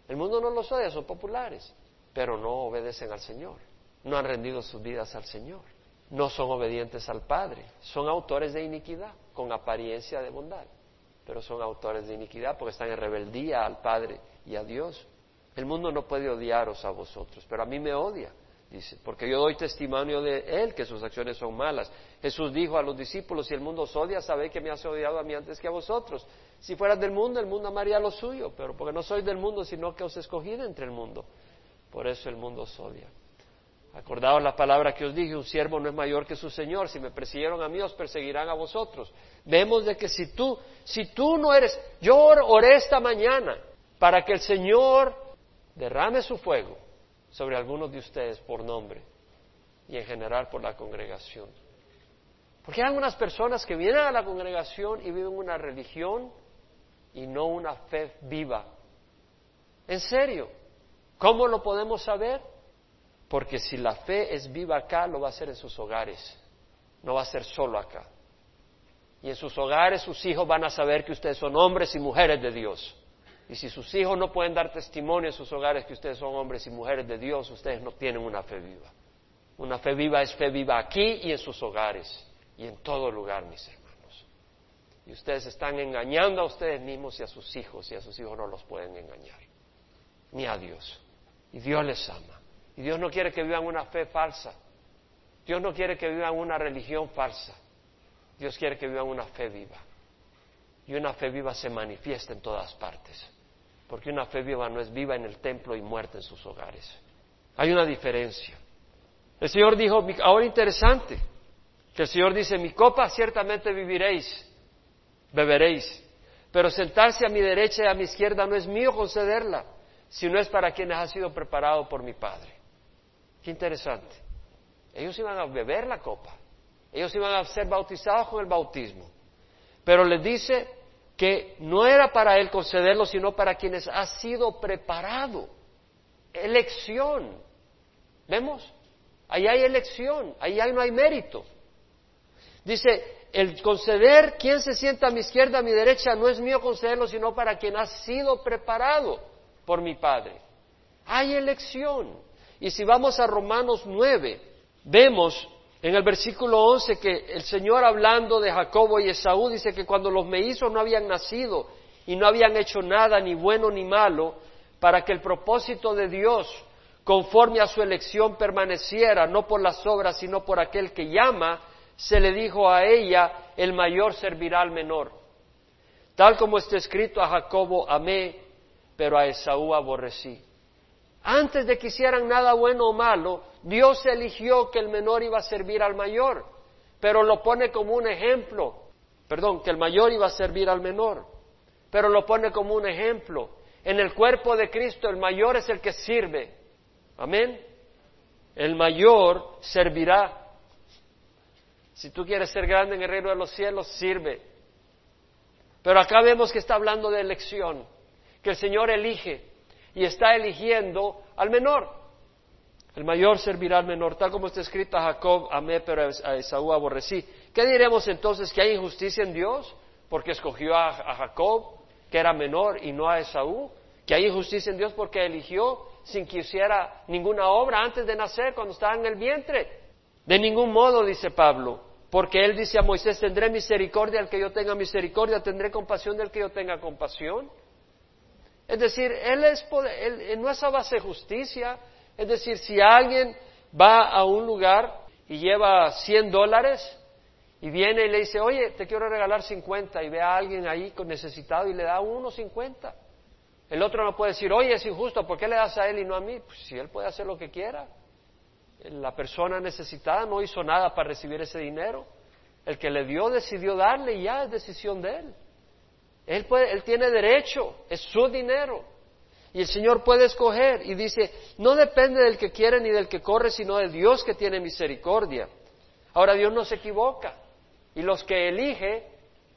El mundo no los odia, son populares, pero no obedecen al Señor, no han rendido sus vidas al Señor, no son obedientes al Padre, son autores de iniquidad con apariencia de bondad, pero son autores de iniquidad porque están en rebeldía al Padre y a Dios. El mundo no puede odiaros a vosotros, pero a mí me odia dice, porque yo doy testimonio de él que sus acciones son malas. Jesús dijo a los discípulos, si el mundo os odia, sabéis que me has odiado a mí antes que a vosotros. Si fueras del mundo, el mundo amaría lo suyo, pero porque no soy del mundo, sino que os escogí entre el mundo. Por eso el mundo os odia. Acordaos la palabra que os dije, un siervo no es mayor que su Señor. Si me persiguieron a mí, os perseguirán a vosotros. Vemos de que si tú, si tú no eres, yo oré esta mañana para que el Señor derrame su fuego sobre algunos de ustedes por nombre y en general por la congregación. Porque hay algunas personas que vienen a la congregación y viven una religión y no una fe viva. En serio, ¿cómo lo podemos saber? Porque si la fe es viva acá, lo va a hacer en sus hogares, no va a ser solo acá. Y en sus hogares sus hijos van a saber que ustedes son hombres y mujeres de Dios. Y si sus hijos no pueden dar testimonio en sus hogares que ustedes son hombres y mujeres de Dios, ustedes no tienen una fe viva. Una fe viva es fe viva aquí y en sus hogares y en todo lugar, mis hermanos. Y ustedes están engañando a ustedes mismos y a sus hijos y a sus hijos no los pueden engañar, ni a Dios. Y Dios les ama. Y Dios no quiere que vivan una fe falsa. Dios no quiere que vivan una religión falsa. Dios quiere que vivan una fe viva. Y una fe viva se manifiesta en todas partes porque una fe viva no es viva en el templo y muerta en sus hogares. Hay una diferencia. El Señor dijo, ahora interesante, que el Señor dice, mi copa ciertamente viviréis, beberéis, pero sentarse a mi derecha y a mi izquierda no es mío concederla, sino es para quienes ha sido preparado por mi Padre. Qué interesante. Ellos iban a beber la copa, ellos iban a ser bautizados con el bautismo, pero les dice, que no era para él concederlo, sino para quienes ha sido preparado. Elección. ¿Vemos? Ahí hay elección, ahí no hay mérito. Dice, el conceder quien se sienta a mi izquierda, a mi derecha, no es mío concederlo, sino para quien ha sido preparado por mi Padre. Hay elección. Y si vamos a Romanos 9, vemos en el versículo 11 que el Señor hablando de Jacobo y Esaú dice que cuando los mellizos no habían nacido y no habían hecho nada ni bueno ni malo para que el propósito de Dios conforme a su elección permaneciera, no por las obras, sino por aquel que llama, se le dijo a ella, el mayor servirá al menor. Tal como está escrito a Jacobo amé, pero a Esaú aborrecí. Antes de que hicieran nada bueno o malo, Dios eligió que el menor iba a servir al mayor, pero lo pone como un ejemplo, perdón, que el mayor iba a servir al menor, pero lo pone como un ejemplo. En el cuerpo de Cristo el mayor es el que sirve, Amén. El mayor servirá. Si tú quieres ser grande en el reino de los cielos, sirve. Pero acá vemos que está hablando de elección, que el Señor elige y está eligiendo al menor. El mayor servirá al menor, tal como está escrito a Jacob, amé, pero a Esaú aborrecí. ¿Qué diremos entonces? ¿Que hay injusticia en Dios? Porque escogió a, Jacob, que era menor, y no a Esaú. ¿Que hay injusticia en Dios porque eligió sin que hiciera ninguna obra antes de nacer, cuando estaba en el vientre. De ningún modo, dice Pablo, porque él dice a Moisés, tendré misericordia al que yo tenga misericordia, tendré compasión del que yo tenga compasión. Es decir, él, es, él no es a base de justicia. Es decir, si alguien va a un lugar y lleva 100 dólares y viene y le dice, oye, te quiero regalar 50 y ve a alguien ahí necesitado y le da uno 50. El otro no puede decir, oye, es injusto, ¿por qué le das a él y no a mí? Pues si él puede hacer lo que quiera. La persona necesitada no hizo nada para recibir ese dinero. El que le dio decidió darle y ya es decisión de él. Él, puede, él tiene derecho, es su dinero. Y el Señor puede escoger y dice, no depende del que quiere ni del que corre, sino de Dios que tiene misericordia. Ahora Dios no se equivoca. Y los que elige,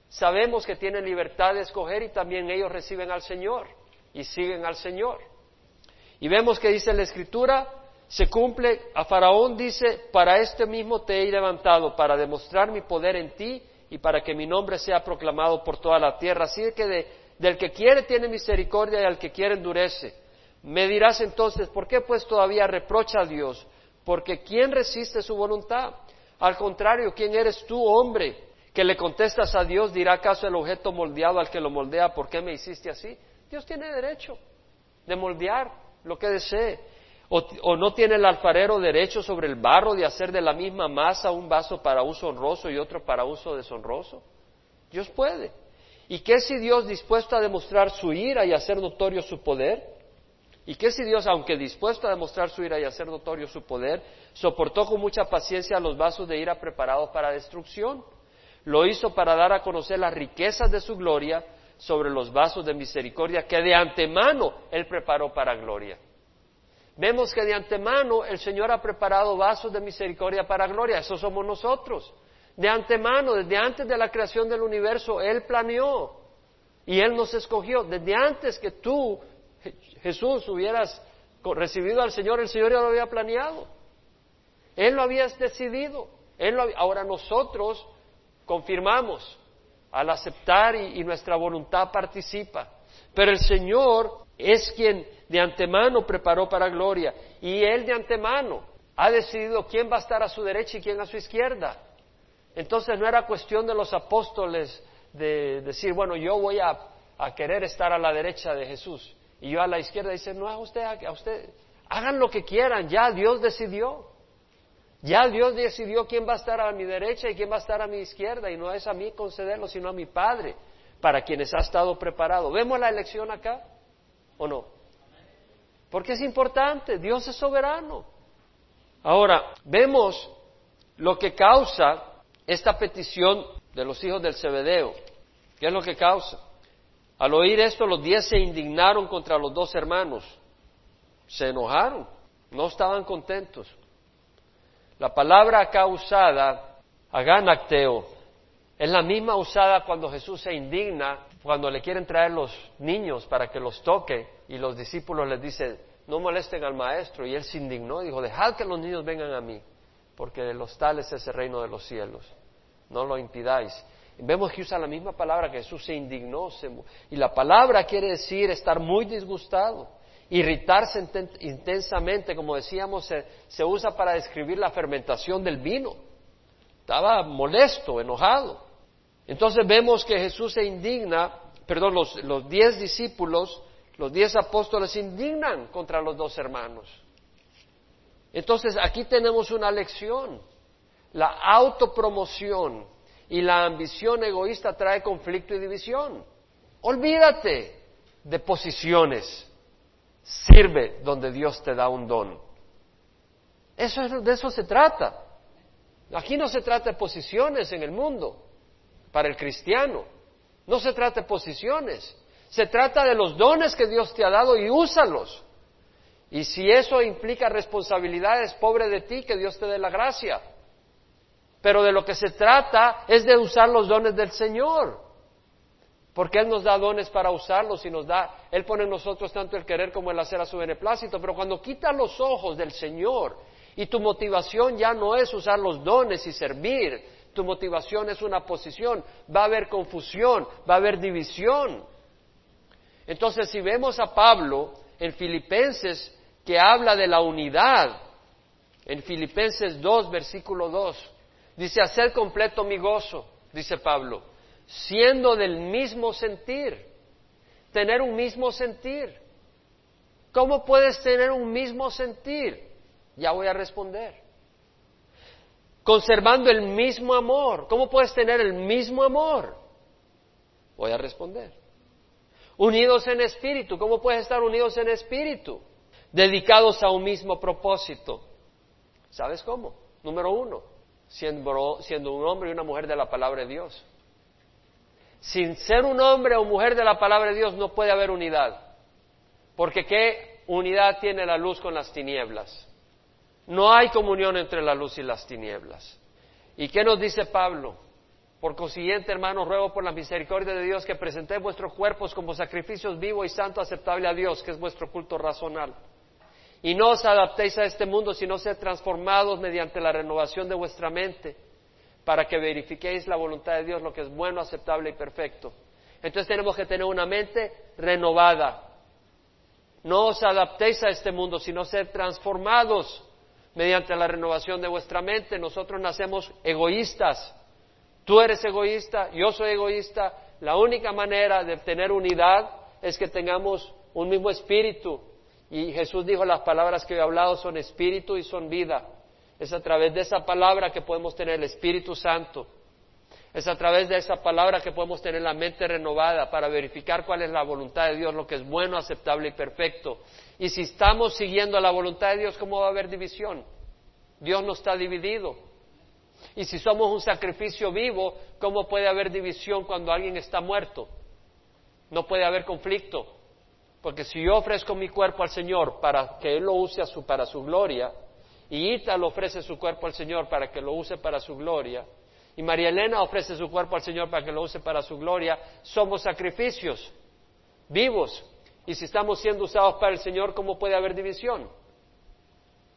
sabemos que tienen libertad de escoger y también ellos reciben al Señor y siguen al Señor. Y vemos que dice la Escritura, se cumple, a Faraón dice, para este mismo te he levantado, para demostrar mi poder en ti y para que mi nombre sea proclamado por toda la tierra. Así que del que quiere tiene misericordia y al que quiere endurece. Me dirás entonces, ¿por qué pues todavía reprocha a Dios? Porque ¿quién resiste su voluntad? Al contrario, ¿quién eres tú, hombre, que le contestas a Dios? ¿Dirá acaso el objeto moldeado al que lo moldea, ¿por qué me hiciste así? Dios tiene derecho de moldear lo que desee. O, no tiene el alfarero derecho sobre el barro de hacer de la misma masa un vaso para uso honroso y otro para uso deshonroso. Dios puede. ¿Y qué si Dios dispuesto a demostrar su ira y hacer notorio su poder? ¿Y qué si Dios, aunque dispuesto a demostrar su ira y hacer notorio su poder, soportó con mucha paciencia los vasos de ira preparados para destrucción? Lo hizo para dar a conocer las riquezas de su gloria sobre los vasos de misericordia que de antemano Él preparó para gloria. Vemos que de antemano el Señor ha preparado vasos de misericordia para gloria, eso somos nosotros. De antemano, desde antes de la creación del universo, Él planeó y Él nos escogió. Desde antes que tú, Jesús, hubieras recibido al Señor, el Señor ya lo había planeado. Él lo había decidido. Él ahora nosotros confirmamos al aceptar y, nuestra voluntad participa. Pero el Señor es quien de antemano preparó para gloria y Él de antemano ha decidido quién va a estar a su derecha y quién a su izquierda. Entonces no era cuestión de los apóstoles de decir, bueno, yo voy a, querer estar a la derecha de Jesús y yo a la izquierda. Dice, no, a usted, a usted, hagan lo que quieran, ya Dios decidió. Ya Dios decidió quién va a estar a mi derecha y quién va a estar a mi izquierda, y no es a mí concederlo, sino a mi Padre, para quienes ha estado preparado. ¿Vemos la elección acá o no? Porque es importante, Dios es soberano. Ahora, vemos lo que causa esta petición de los hijos del Cebedeo. ¿Qué es lo que causa? Al oír esto, los diez se indignaron contra los dos hermanos. Se enojaron, no estaban contentos. La palabra acá usada, aganacteo, es la misma usada cuando Jesús se indigna, cuando le quieren traer los niños para que los toque y los discípulos les dicen, no molesten al maestro. Y él se indignó y dijo, dejad que los niños vengan a mí, porque de los tales es el reino de los cielos. No lo impidáis. vemos que usa la misma palabra que Jesús se indignó. y la palabra quiere decir estar muy disgustado. Irritarse intensamente, como decíamos, se, usa para describir la fermentación del vino. Estaba molesto, enojado. Entonces vemos que Jesús se indigna perdón, los diez discípulos, los diez apóstoles se indignan contra los dos hermanos. Entonces aquí tenemos una lección. La autopromoción y la ambición egoísta trae conflicto y división. Olvídate de posiciones. Sirve donde Dios te da un don. Eso es, de eso se trata. Aquí no se trata de posiciones en el mundo para el cristiano. No se trata de posiciones. Se trata de los dones que Dios te ha dado y úsalos. Y si eso implica responsabilidades, pobre de ti, que Dios te dé la gracia. Pero de lo que se trata es de usar los dones del Señor. Porque Él nos da dones para usarlos y nos da, Él pone en nosotros tanto el querer como el hacer a su beneplácito. Pero cuando quita los ojos del Señor y tu motivación ya no es usar los dones y servir, tu motivación es una posición, va a haber confusión, va a haber división. Entonces, si vemos a Pablo en Filipenses que habla de la unidad, en Filipenses 2, versículo 2, dice, hacer completo mi gozo, dice Pablo, siendo del mismo sentir, tener un mismo sentir. ¿Cómo puedes tener un mismo sentir? Ya voy a responder. Conservando el mismo amor. ¿Cómo puedes tener el mismo amor? Voy a responder. Unidos en espíritu. ¿Cómo puedes estar unidos en espíritu? Dedicados a un mismo propósito. ¿Sabes cómo? Número uno, siendo, un hombre y una mujer de la palabra de Dios. Sin ser un hombre o mujer de la palabra de Dios no puede haber unidad. Porque ¿qué unidad tiene la luz con las tinieblas? No hay comunión entre la luz y las tinieblas. ¿Y qué nos dice Pablo? Por consiguiente, hermanos, ruego por la misericordia de Dios que presentéis vuestros cuerpos como sacrificios vivos y santo aceptable a Dios, que es vuestro culto razonal. Y no os adaptéis a este mundo, sino sed transformados mediante la renovación de vuestra mente, para que verifiquéis la voluntad de Dios, lo que es bueno, aceptable y perfecto. Entonces tenemos que tener una mente renovada. No os adaptéis a este mundo, sino sed transformados mediante la renovación de vuestra mente. Nosotros nacemos egoístas. Tú eres egoísta, yo soy egoísta. La única manera de tener unidad es que tengamos un mismo espíritu. Y Jesús dijo, las palabras que he hablado son espíritu y son vida. Es a través de esa palabra que podemos tener el Espíritu Santo. Es a través de esa palabra que podemos tener la mente renovada para verificar cuál es la voluntad de Dios, lo que es bueno, aceptable y perfecto. Y si estamos siguiendo la voluntad de Dios, ¿cómo va a haber división? Dios no está dividido. Y si somos un sacrificio vivo, ¿cómo puede haber división cuando alguien está muerto? No puede haber conflicto. Porque si yo ofrezco mi cuerpo al Señor para que Él lo use para su gloria, y Ita lo ofrece su cuerpo al Señor para que lo use para su gloria, y María Elena ofrece su cuerpo al Señor para que lo use para su gloria, somos sacrificios vivos y si estamos siendo usados para el Señor, ¿cómo puede haber división?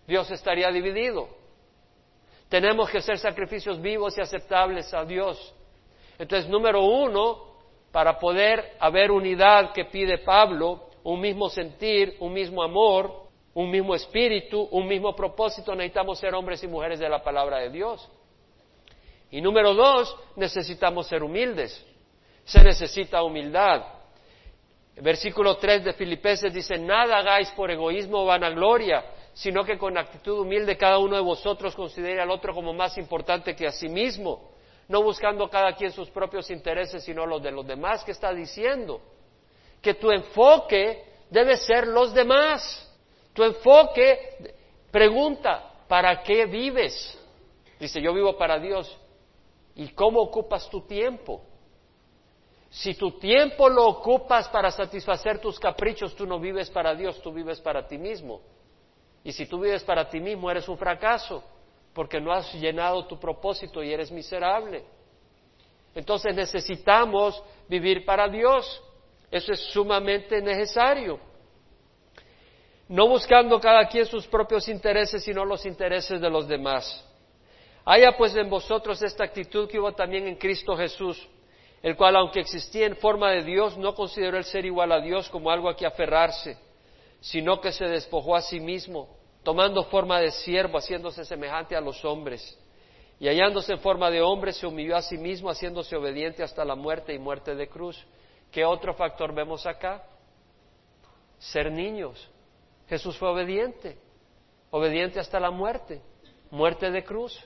Dios estaría dividido. Tenemos que ser sacrificios vivos y aceptables a Dios. Entonces, número uno, para poder haber unidad que pide Pablo, un mismo sentir, un mismo amor, un mismo espíritu, un mismo propósito, necesitamos ser hombres y mujeres de la palabra de Dios. Y número dos, necesitamos ser humildes. Se necesita humildad. Versículo 3 de Filipenses dice, nada hagáis por egoísmo o vanagloria, sino que con actitud humilde cada uno de vosotros considere al otro como más importante que a sí mismo, no buscando cada quien sus propios intereses, sino los de los demás. ¿Qué está diciendo? Que tu enfoque debe ser los demás. Tu enfoque pregunta, ¿para qué vives? Dice, yo vivo para Dios. ¿Y cómo ocupas tu tiempo? Si tu tiempo lo ocupas para satisfacer tus caprichos, tú no vives para Dios, tú vives para ti mismo. Y si tú vives para ti mismo, eres un fracaso, porque no has llenado tu propósito y eres miserable. Entonces necesitamos vivir para Dios. Eso es sumamente necesario. No buscando cada quien sus propios intereses, sino los intereses de los demás. Haya pues en vosotros esta actitud que hubo también en Cristo Jesús el cual, aunque existía en forma de Dios, no consideró el ser igual a Dios como algo a que aferrarse, sino que se despojó a sí mismo, tomando forma de siervo, haciéndose semejante a los hombres. Y hallándose en forma de hombre, se humilló a sí mismo, haciéndose obediente hasta la muerte y muerte de cruz. ¿Qué otro factor vemos acá? Ser niños. Jesús fue obediente, obediente hasta la muerte, muerte de cruz.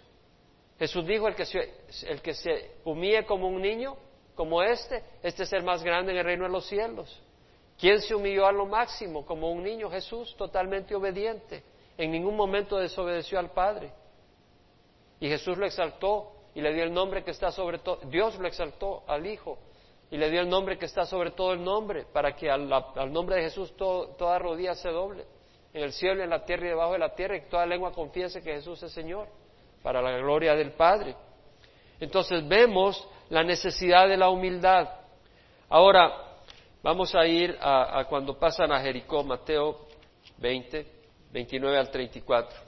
Jesús dijo, el que se, el que se humille como un niño, como este, este es el más grande en el reino de los cielos. ¿Quién se humilló a lo máximo como un niño? Jesús, totalmente obediente. En ningún momento desobedeció al Padre. Y Jesús lo exaltó y le dio el nombre que está sobre todo. Dios lo exaltó al Hijo y le dio el nombre que está sobre todo el nombre, para que al, nombre de Jesús toda rodilla se doble, en el cielo, en la tierra y debajo de la tierra, y toda lengua confiese que Jesús es Señor, para la gloria del Padre. Entonces vemos la necesidad de la humildad. Ahora, vamos a ir a, cuando pasan a Jericó, Mateo 20, 29 al 34.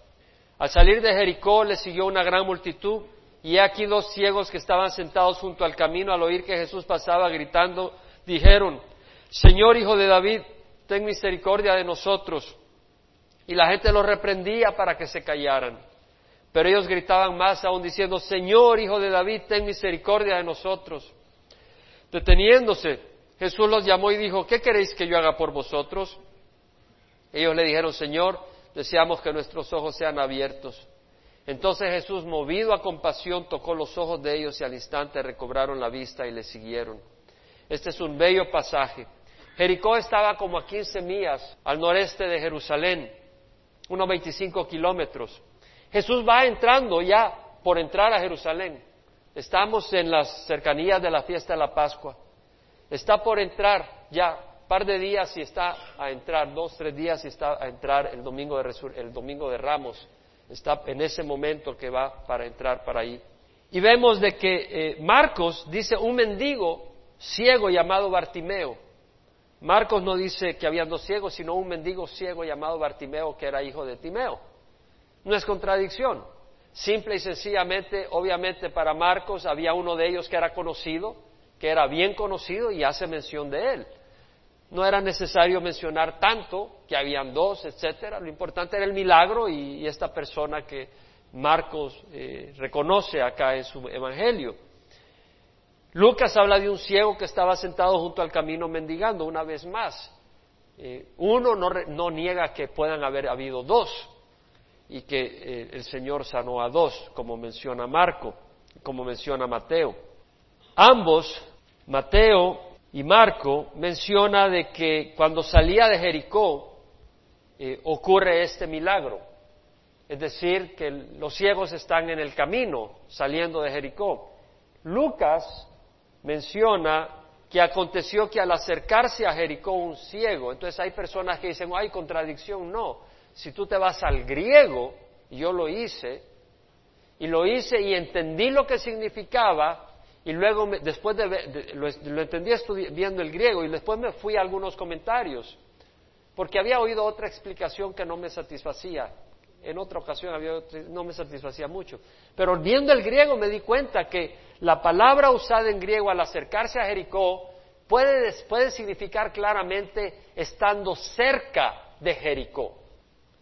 Al salir de Jericó le siguió una gran multitud y aquí dos ciegos que estaban sentados junto al camino al oír que Jesús pasaba gritando, dijeron, Señor Hijo de David, ten misericordia de nosotros. Y la gente los reprendía para que se callaran. Pero ellos gritaban más aún diciendo, Señor Hijo de David, ten misericordia de nosotros. Deteniéndose, Jesús los llamó y dijo, ¿qué queréis que yo haga por vosotros? Ellos le dijeron, Señor, deseamos que nuestros ojos sean abiertos. Entonces Jesús, movido a compasión, tocó los ojos de ellos y al instante recobraron la vista y le siguieron. Este es un bello pasaje. Jericó estaba como a 15 millas al noreste de Jerusalén, unos 25 kilómetros. José va entrando ya por entrar a Jerusalén. Estamos en las cercanías de la fiesta de la Pascua. Está por entrar ya, par de días y está a entrar, dos, tres días y está a entrar el domingo de, el domingo de Ramos está en ese momento que va para entrar para ahí. Y vemos de que eh, Marcos dice un mendigo ciego llamado Bartimeo. Marcos no dice que habían dos ciegos, sino un mendigo ciego llamado Bartimeo que era hijo de Timeo. No es contradicción. Simple y sencillamente, obviamente para Marcos había uno de ellos que era conocido, que era bien conocido y hace mención de él. No era necesario mencionar tanto que habían dos, etcétera. Lo importante era el milagro y, esta persona que Marcos eh, reconoce acá en su evangelio. Lucas habla de un ciego que estaba sentado junto al camino mendigando una vez más. Eh, uno no, niega que puedan haber habido dos y que eh, el Señor sanó a dos, como menciona Marco, como menciona Mateo. Ambos, Mateo y Marco menciona de que cuando salía de Jericó eh, ocurre este milagro. Es decir, que los ciegos están en el camino saliendo de Jericó. Lucas menciona que aconteció que al acercarse a Jericó un ciego, entonces hay personas que dicen, hay contradicción, no. Si tú te vas al griego, yo lo hice, y lo hice y entendí lo que significaba, y luego, después de, lo, entendí viendo el griego y después me fui a algunos comentarios, porque había oído otra explicación que no me satisfacía. En otra ocasión había, no me satisfacía mucho. Pero viendo el griego me di cuenta que la palabra usada en griego al acercarse a Jericó puede, puede significar claramente estando cerca de Jericó.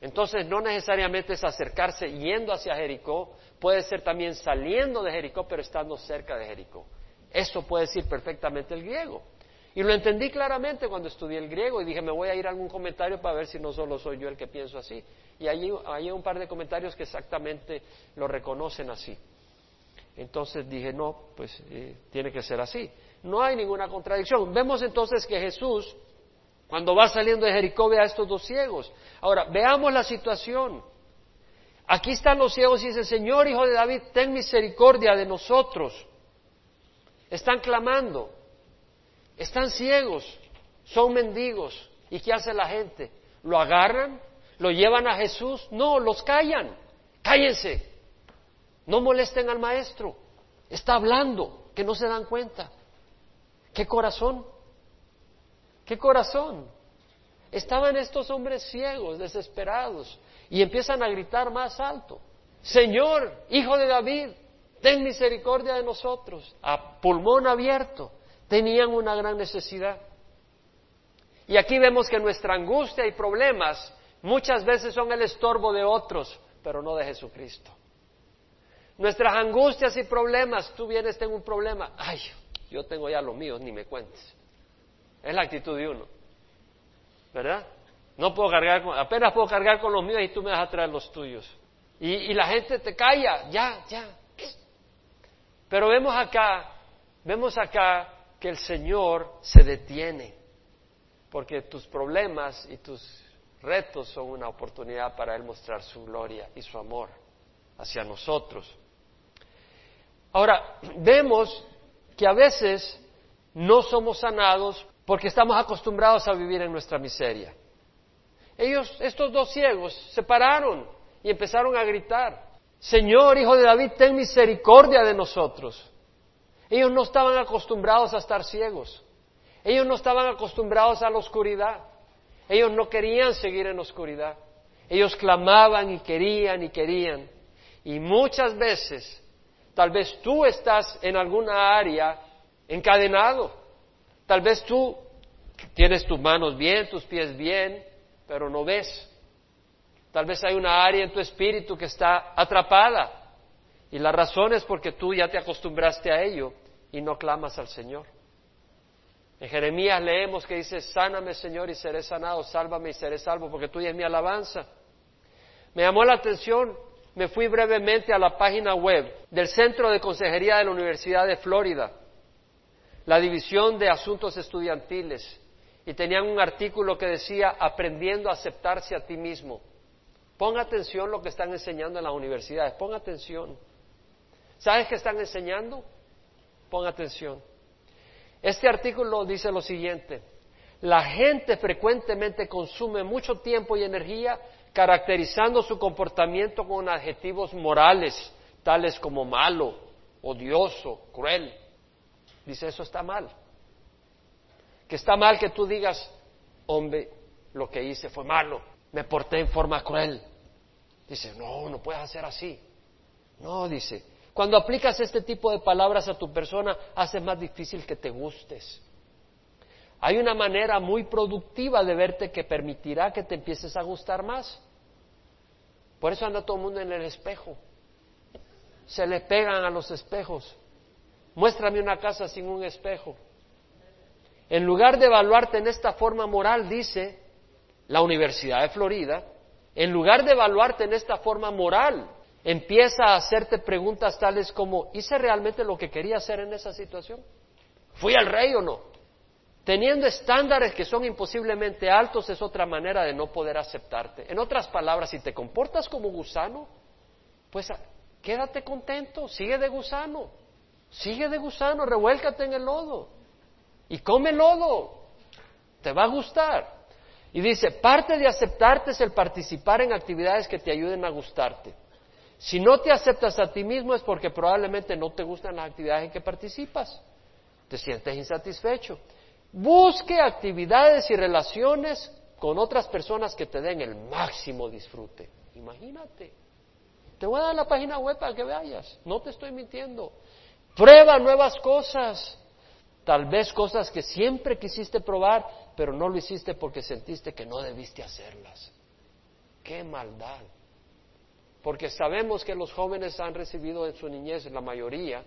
Entonces no necesariamente es acercarse yendo hacia Jericó, puede ser también saliendo de Jericó, pero estando cerca de Jericó. Eso puede decir perfectamente el griego. Y lo entendí claramente cuando estudié el griego y dije, me voy a ir a algún comentario para ver si no solo soy yo el que pienso así. Y allí hay un par de comentarios que exactamente lo reconocen así. Entonces dije, no, pues eh, tiene que ser así. No hay ninguna contradicción. Vemos entonces que Jesús, cuando va saliendo de Jericó, ve a estos dos ciegos. Ahora, veamos la situación. Aquí están los ciegos y dice, Señor, hijo de David, ten misericordia de nosotros. Están clamando, están ciegos, son mendigos. ¿Y qué hace la gente? ¿Lo agarran? ¿Lo llevan a Jesús? No, los callan. Cállense. No molesten al maestro. Está hablando, que no se dan cuenta. ¿Qué corazón? ¿Qué corazón? Estaban estos hombres ciegos, desesperados, y empiezan a gritar más alto, Señor, Hijo de David, ten misericordia de nosotros, a pulmón abierto, tenían una gran necesidad. Y aquí vemos que nuestra angustia y problemas muchas veces son el estorbo de otros, pero no de Jesucristo. Nuestras angustias y problemas, tú vienes, tengo un problema, ay, yo tengo ya lo mío, ni me cuentes. Es la actitud de uno. ¿Verdad? No puedo cargar, con, apenas puedo cargar con los míos y tú me vas a traer los tuyos. Y, y la gente te calla, ya, ya. Pero vemos acá, vemos acá que el Señor se detiene, porque tus problemas y tus retos son una oportunidad para Él mostrar su gloria y su amor hacia nosotros. Ahora, vemos que a veces no somos sanados porque estamos acostumbrados a vivir en nuestra miseria. Ellos, estos dos ciegos, se pararon y empezaron a gritar, Señor, hijo de David, ten misericordia de nosotros. Ellos no estaban acostumbrados a estar ciegos. Ellos no estaban acostumbrados a la oscuridad. Ellos no querían seguir en la oscuridad. Ellos clamaban y querían y querían. Y muchas veces, tal vez tú estás en alguna área encadenado. Tal vez tú tienes tus manos bien, tus pies bien, pero no ves. Tal vez hay una área en tu espíritu que está atrapada. Y la razón es porque tú ya te acostumbraste a ello y no clamas al Señor. En Jeremías leemos que dice, sáname Señor y seré sanado, sálvame y seré salvo, porque tuya es mi alabanza. Me llamó la atención, me fui brevemente a la página web del Centro de Consejería de la Universidad de Florida, la División de Asuntos Estudiantiles, y tenían un artículo que decía, aprendiendo a aceptarse a ti mismo. Ponga atención lo que están enseñando en las universidades, ponga atención. ¿Sabes qué están enseñando? Ponga atención. Este artículo dice lo siguiente, la gente frecuentemente consume mucho tiempo y energía caracterizando su comportamiento con adjetivos morales, tales como malo, odioso, cruel. Dice, eso está mal. Que está mal que tú digas, hombre, lo que hice fue malo, me porté en forma cruel. Dice, no, no puedes hacer así. No, dice, cuando aplicas este tipo de palabras a tu persona, hace más difícil que te gustes. Hay una manera muy productiva de verte que permitirá que te empieces a gustar más. Por eso anda todo el mundo en el espejo. Se le pegan a los espejos. Muéstrame una casa sin un espejo. En lugar de evaluarte en esta forma moral, dice la Universidad de Florida, en lugar de evaluarte en esta forma moral, empieza a hacerte preguntas tales como, ¿hice realmente lo que quería hacer en esa situación? ¿Fui al rey o no? Teniendo estándares que son imposiblemente altos es otra manera de no poder aceptarte. En otras palabras, si te comportas como gusano, pues quédate contento, sigue de gusano, sigue de gusano, revuélcate en el lodo y come lodo, te va a gustar. Y dice, parte de aceptarte es el participar en actividades que te ayuden a gustarte. Si no te aceptas a ti mismo es porque probablemente no te gustan las actividades en que participas. Te sientes insatisfecho. Busque actividades y relaciones con otras personas que te den el máximo disfrute. Imagínate. Te voy a dar la página web para que vayas. No te estoy mintiendo. Prueba nuevas cosas. Tal vez cosas que siempre quisiste probar, pero no lo hiciste porque sentiste que no debiste hacerlas. ¡Qué maldad! porque sabemos que los jóvenes han recibido en su niñez, la mayoría,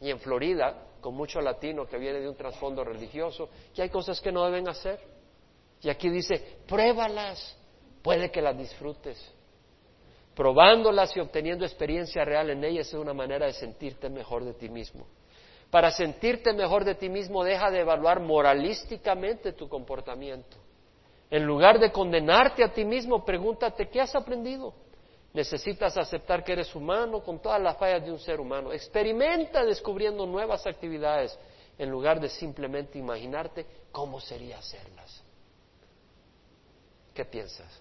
y en Florida, con mucho latino que viene de un trasfondo religioso, que hay cosas que no deben hacer. Y aquí dice, pruébalas, puede que las disfrutes. Probándolas y obteniendo experiencia real en ellas es una manera de sentirte mejor de ti mismo. Para sentirte mejor de ti mismo, deja de evaluar moralísticamente tu comportamiento. En lugar de condenarte a ti mismo, pregúntate, ¿qué has aprendido? Necesitas aceptar que eres humano con todas las fallas de un ser humano. Experimenta descubriendo nuevas actividades en lugar de simplemente imaginarte cómo sería hacerlas. ¿Qué piensas?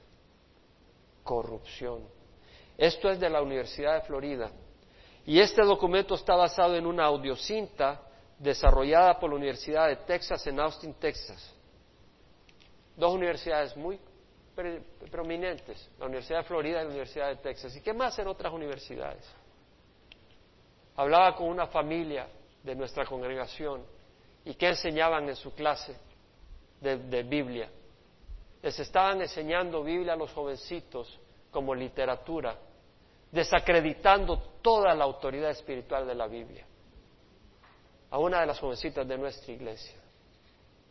Corrupción. Esto es de la Universidad de Florida. Y este documento está basado en una audiocinta desarrollada por la Universidad de Texas en Austin, Texas. Dos universidades muy prominentes, la Universidad de Florida y la Universidad de Texas. ¿Y qué más en otras universidades? Hablaba con una familia de nuestra congregación y qué enseñaban en su clase de, de Biblia. Les estaban enseñando Biblia a los jovencitos como literatura, desacreditando toda la autoridad espiritual de la Biblia. A una de las jovencitas de nuestra iglesia.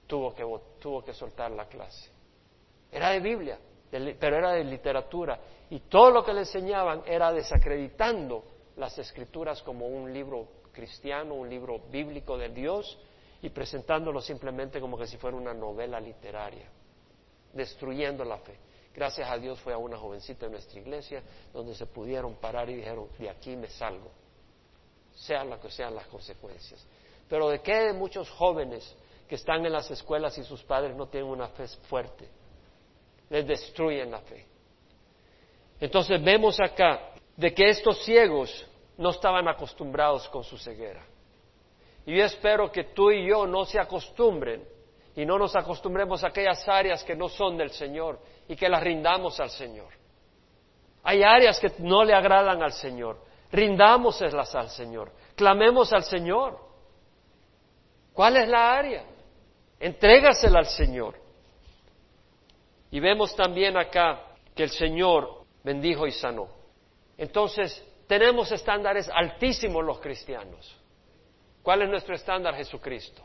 tuvo que, tuvo que soltar la clase. Era de Biblia, pero era de literatura. Y todo lo que le enseñaban era desacreditando las escrituras como un libro cristiano, un libro bíblico de Dios, y presentándolo simplemente como que si fuera una novela literaria, destruyendo la fe. Gracias a Dios fue a una jovencita de nuestra iglesia donde se pudieron parar y dijeron, de aquí me salgo, sean las que sean las consecuencias. Pero ¿de qué de muchos jóvenes que están en las escuelas y sus padres no tienen una fe fuerte? Les destruyen la fe. Entonces vemos acá de que estos ciegos no estaban acostumbrados con su ceguera. Y yo espero que tú y yo no se acostumbren y no nos acostumbremos a aquellas áreas que no son del Señor y que las rindamos al Señor. Hay áreas que no le agradan al Señor. Rindámoslas al Señor. Clamemos al Señor. ¿Cuál es la área? Entrégasela al Señor. Y vemos también acá que el Señor bendijo y sanó. Entonces, tenemos estándares altísimos los cristianos. ¿Cuál es nuestro estándar? Jesucristo.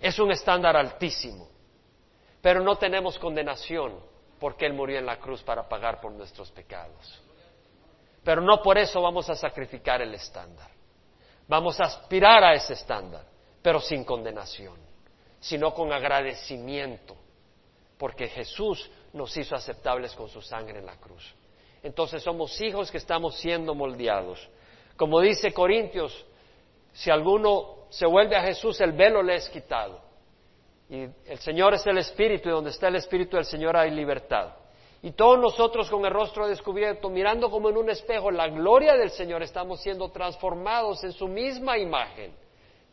Es un estándar altísimo. Pero no tenemos condenación porque Él murió en la cruz para pagar por nuestros pecados. Pero no por eso vamos a sacrificar el estándar. Vamos a aspirar a ese estándar, pero sin condenación, sino con agradecimiento, porque Jesús nos hizo aceptables con su sangre en la cruz. Entonces somos hijos que estamos siendo moldeados. Como dice Corintios, si alguno se vuelve a Jesús, el velo le es quitado. Y el Señor es el Espíritu, y donde está el Espíritu del Señor hay libertad. Y todos nosotros con el rostro descubierto, mirando como en un espejo la gloria del Señor, estamos siendo transformados en su misma imagen,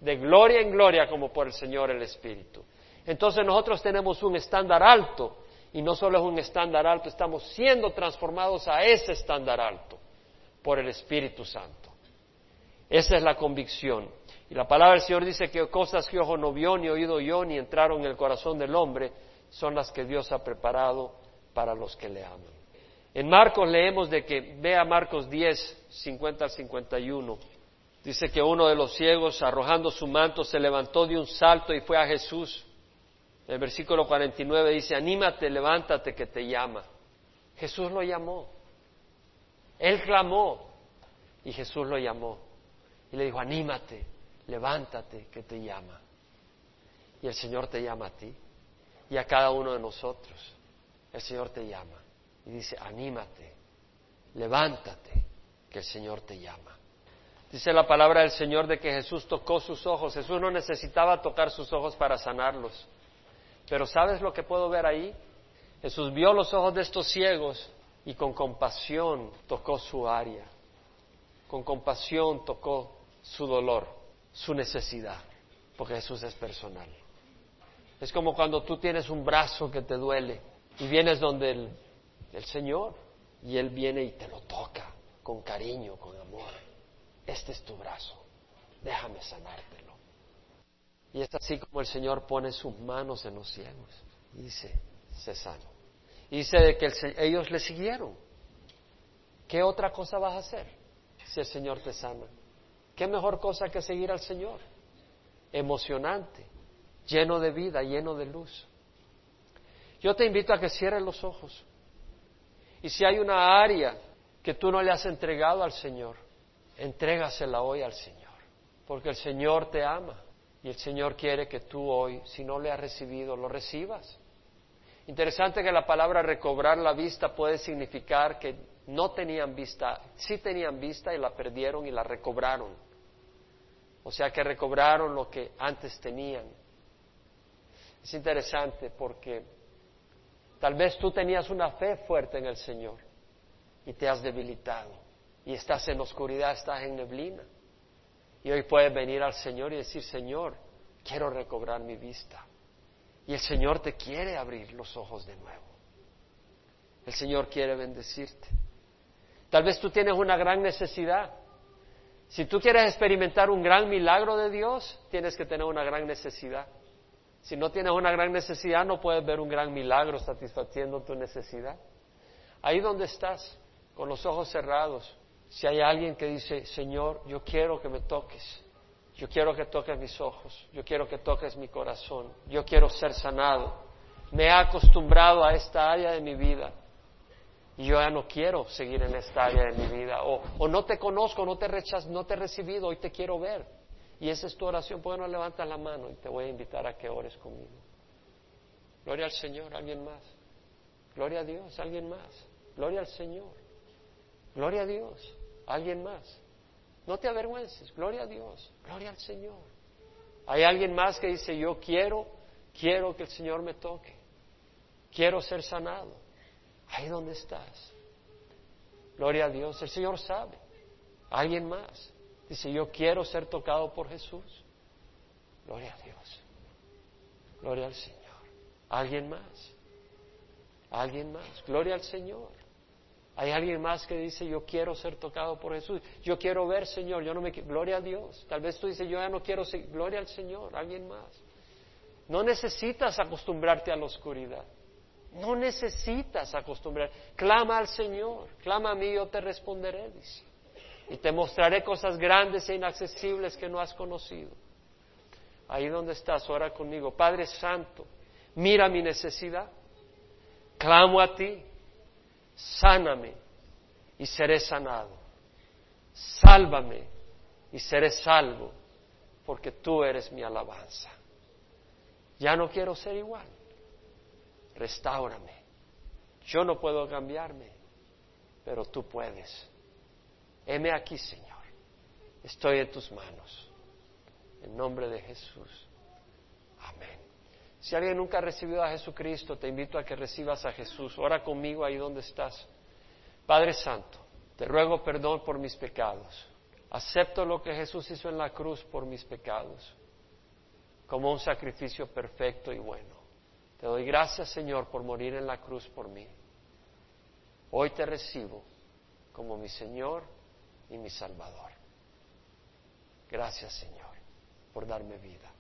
de gloria en gloria como por el Señor el Espíritu. Entonces nosotros tenemos un estándar alto, y no solo es un estándar alto, estamos siendo transformados a ese estándar alto por el Espíritu Santo. Esa es la convicción. Y la palabra del Señor dice que cosas que ojo no vio, ni oído yo, ni entraron en el corazón del hombre, son las que Dios ha preparado para los que le aman. En Marcos leemos de que, vea Marcos 10, 50 al 51, dice que uno de los ciegos, arrojando su manto, se levantó de un salto y fue a Jesús. El versículo 49 dice, anímate, levántate, que te llama. Jesús lo llamó. Él clamó y Jesús lo llamó y le dijo, anímate, levántate, que te llama. Y el Señor te llama a ti y a cada uno de nosotros. El Señor te llama y dice, anímate, levántate, que el Señor te llama. Dice la palabra del Señor de que Jesús tocó sus ojos. Jesús no necesitaba tocar sus ojos para sanarlos. Pero ¿sabes lo que puedo ver ahí? Jesús vio los ojos de estos ciegos y con compasión tocó su área. Con compasión tocó su dolor, su necesidad, porque Jesús es personal. Es como cuando tú tienes un brazo que te duele y vienes donde el, Señor y Él viene y te lo toca con cariño, con amor. Este es tu brazo, déjame sanártelo. Y es así como el Señor pone sus manos en los ciegos y dice, se sano. Y dice que ellos le siguieron. ¿Qué otra cosa vas a hacer si el Señor te sana? ¿Qué mejor cosa que seguir al Señor? Emocionante, lleno de vida, lleno de luz. Yo te invito a que cierres los ojos. Y si hay una área que tú no le has entregado al Señor, entrégasela hoy al Señor. Porque el Señor te ama y el Señor quiere que tú hoy, si no le has recibido, lo recibas. Interesante que la palabra recobrar la vista puede significar que no tenían vista, sí tenían vista y la perdieron y la recobraron. O sea que recobraron lo que antes tenían. Es interesante porque tal vez tú tenías una fe fuerte en el Señor y te has debilitado y estás en oscuridad, estás en neblina. Y hoy puedes venir al Señor y decir, Señor, quiero recobrar mi vista. Y el Señor te quiere abrir los ojos de nuevo. El Señor quiere bendecirte. Tal vez tú tienes una gran necesidad. Si tú quieres experimentar un gran milagro de Dios, tienes que tener una gran necesidad. Si no tienes una gran necesidad, no puedes ver un gran milagro satisfaciendo tu necesidad. Ahí donde estás, con los ojos cerrados, si hay alguien que dice, Señor, yo quiero que me toques, Yo quiero que toques mis ojos, yo quiero que toques mi corazón, yo quiero ser sanado. Me he acostumbrado a esta área de mi vida yo ya no quiero seguir en esta área de mi vida. O, no te conozco, no te rechaz, no te he recibido, hoy te quiero ver. Y esa es tu oración. ¿Por qué no levantas la mano y te voy a invitar a que ores conmigo? Gloria al Señor, alguien más. Gloria a Dios, alguien más. Gloria al Señor. Gloria a Dios, alguien más. No te avergüences, gloria a Dios, gloria al Señor. Hay alguien más que dice, yo quiero, quiero que el Señor me toque, quiero ser sanado. Ahí donde estás. Gloria a Dios, el Señor sabe. Alguien más dice, yo quiero ser tocado por Jesús. Gloria a Dios. Gloria al Señor. Alguien más. Alguien más. Gloria al Señor. Hay alguien más que dice, yo quiero ser tocado por Jesús. Yo quiero ver, Señor. Yo no me Gloria a Dios. Tal vez tú dices, yo ya no quiero ser. Gloria al Señor. Alguien más. No necesitas acostumbrarte a la oscuridad. No necesitas acostumbrar. Clama al Señor. Clama a mí, yo te responderé, dice. Y te mostraré cosas grandes e inaccesibles que no has conocido. Ahí donde estás, ora conmigo. Padre Santo, mira mi necesidad. Clamo a ti sáname y seré sanado. Sálvame y seré salvo, porque tú eres mi alabanza. Ya no quiero ser igual. Restáurame. Yo no puedo cambiarme, pero tú puedes. Heme aquí, Señor. Estoy en tus manos. En nombre de Jesús. Amén. Si alguien nunca ha recibido a Jesucristo, te invito a que recibas a Jesús. Ora conmigo ahí donde estás. Padre Santo, te ruego perdón por mis pecados. Acepto lo que Jesús hizo en la cruz por mis pecados, como un sacrificio perfecto y bueno. Te doy gracias, Señor, por morir en la cruz por mí. Hoy te recibo como mi Señor y mi Salvador. Gracias, Señor, por darme vida.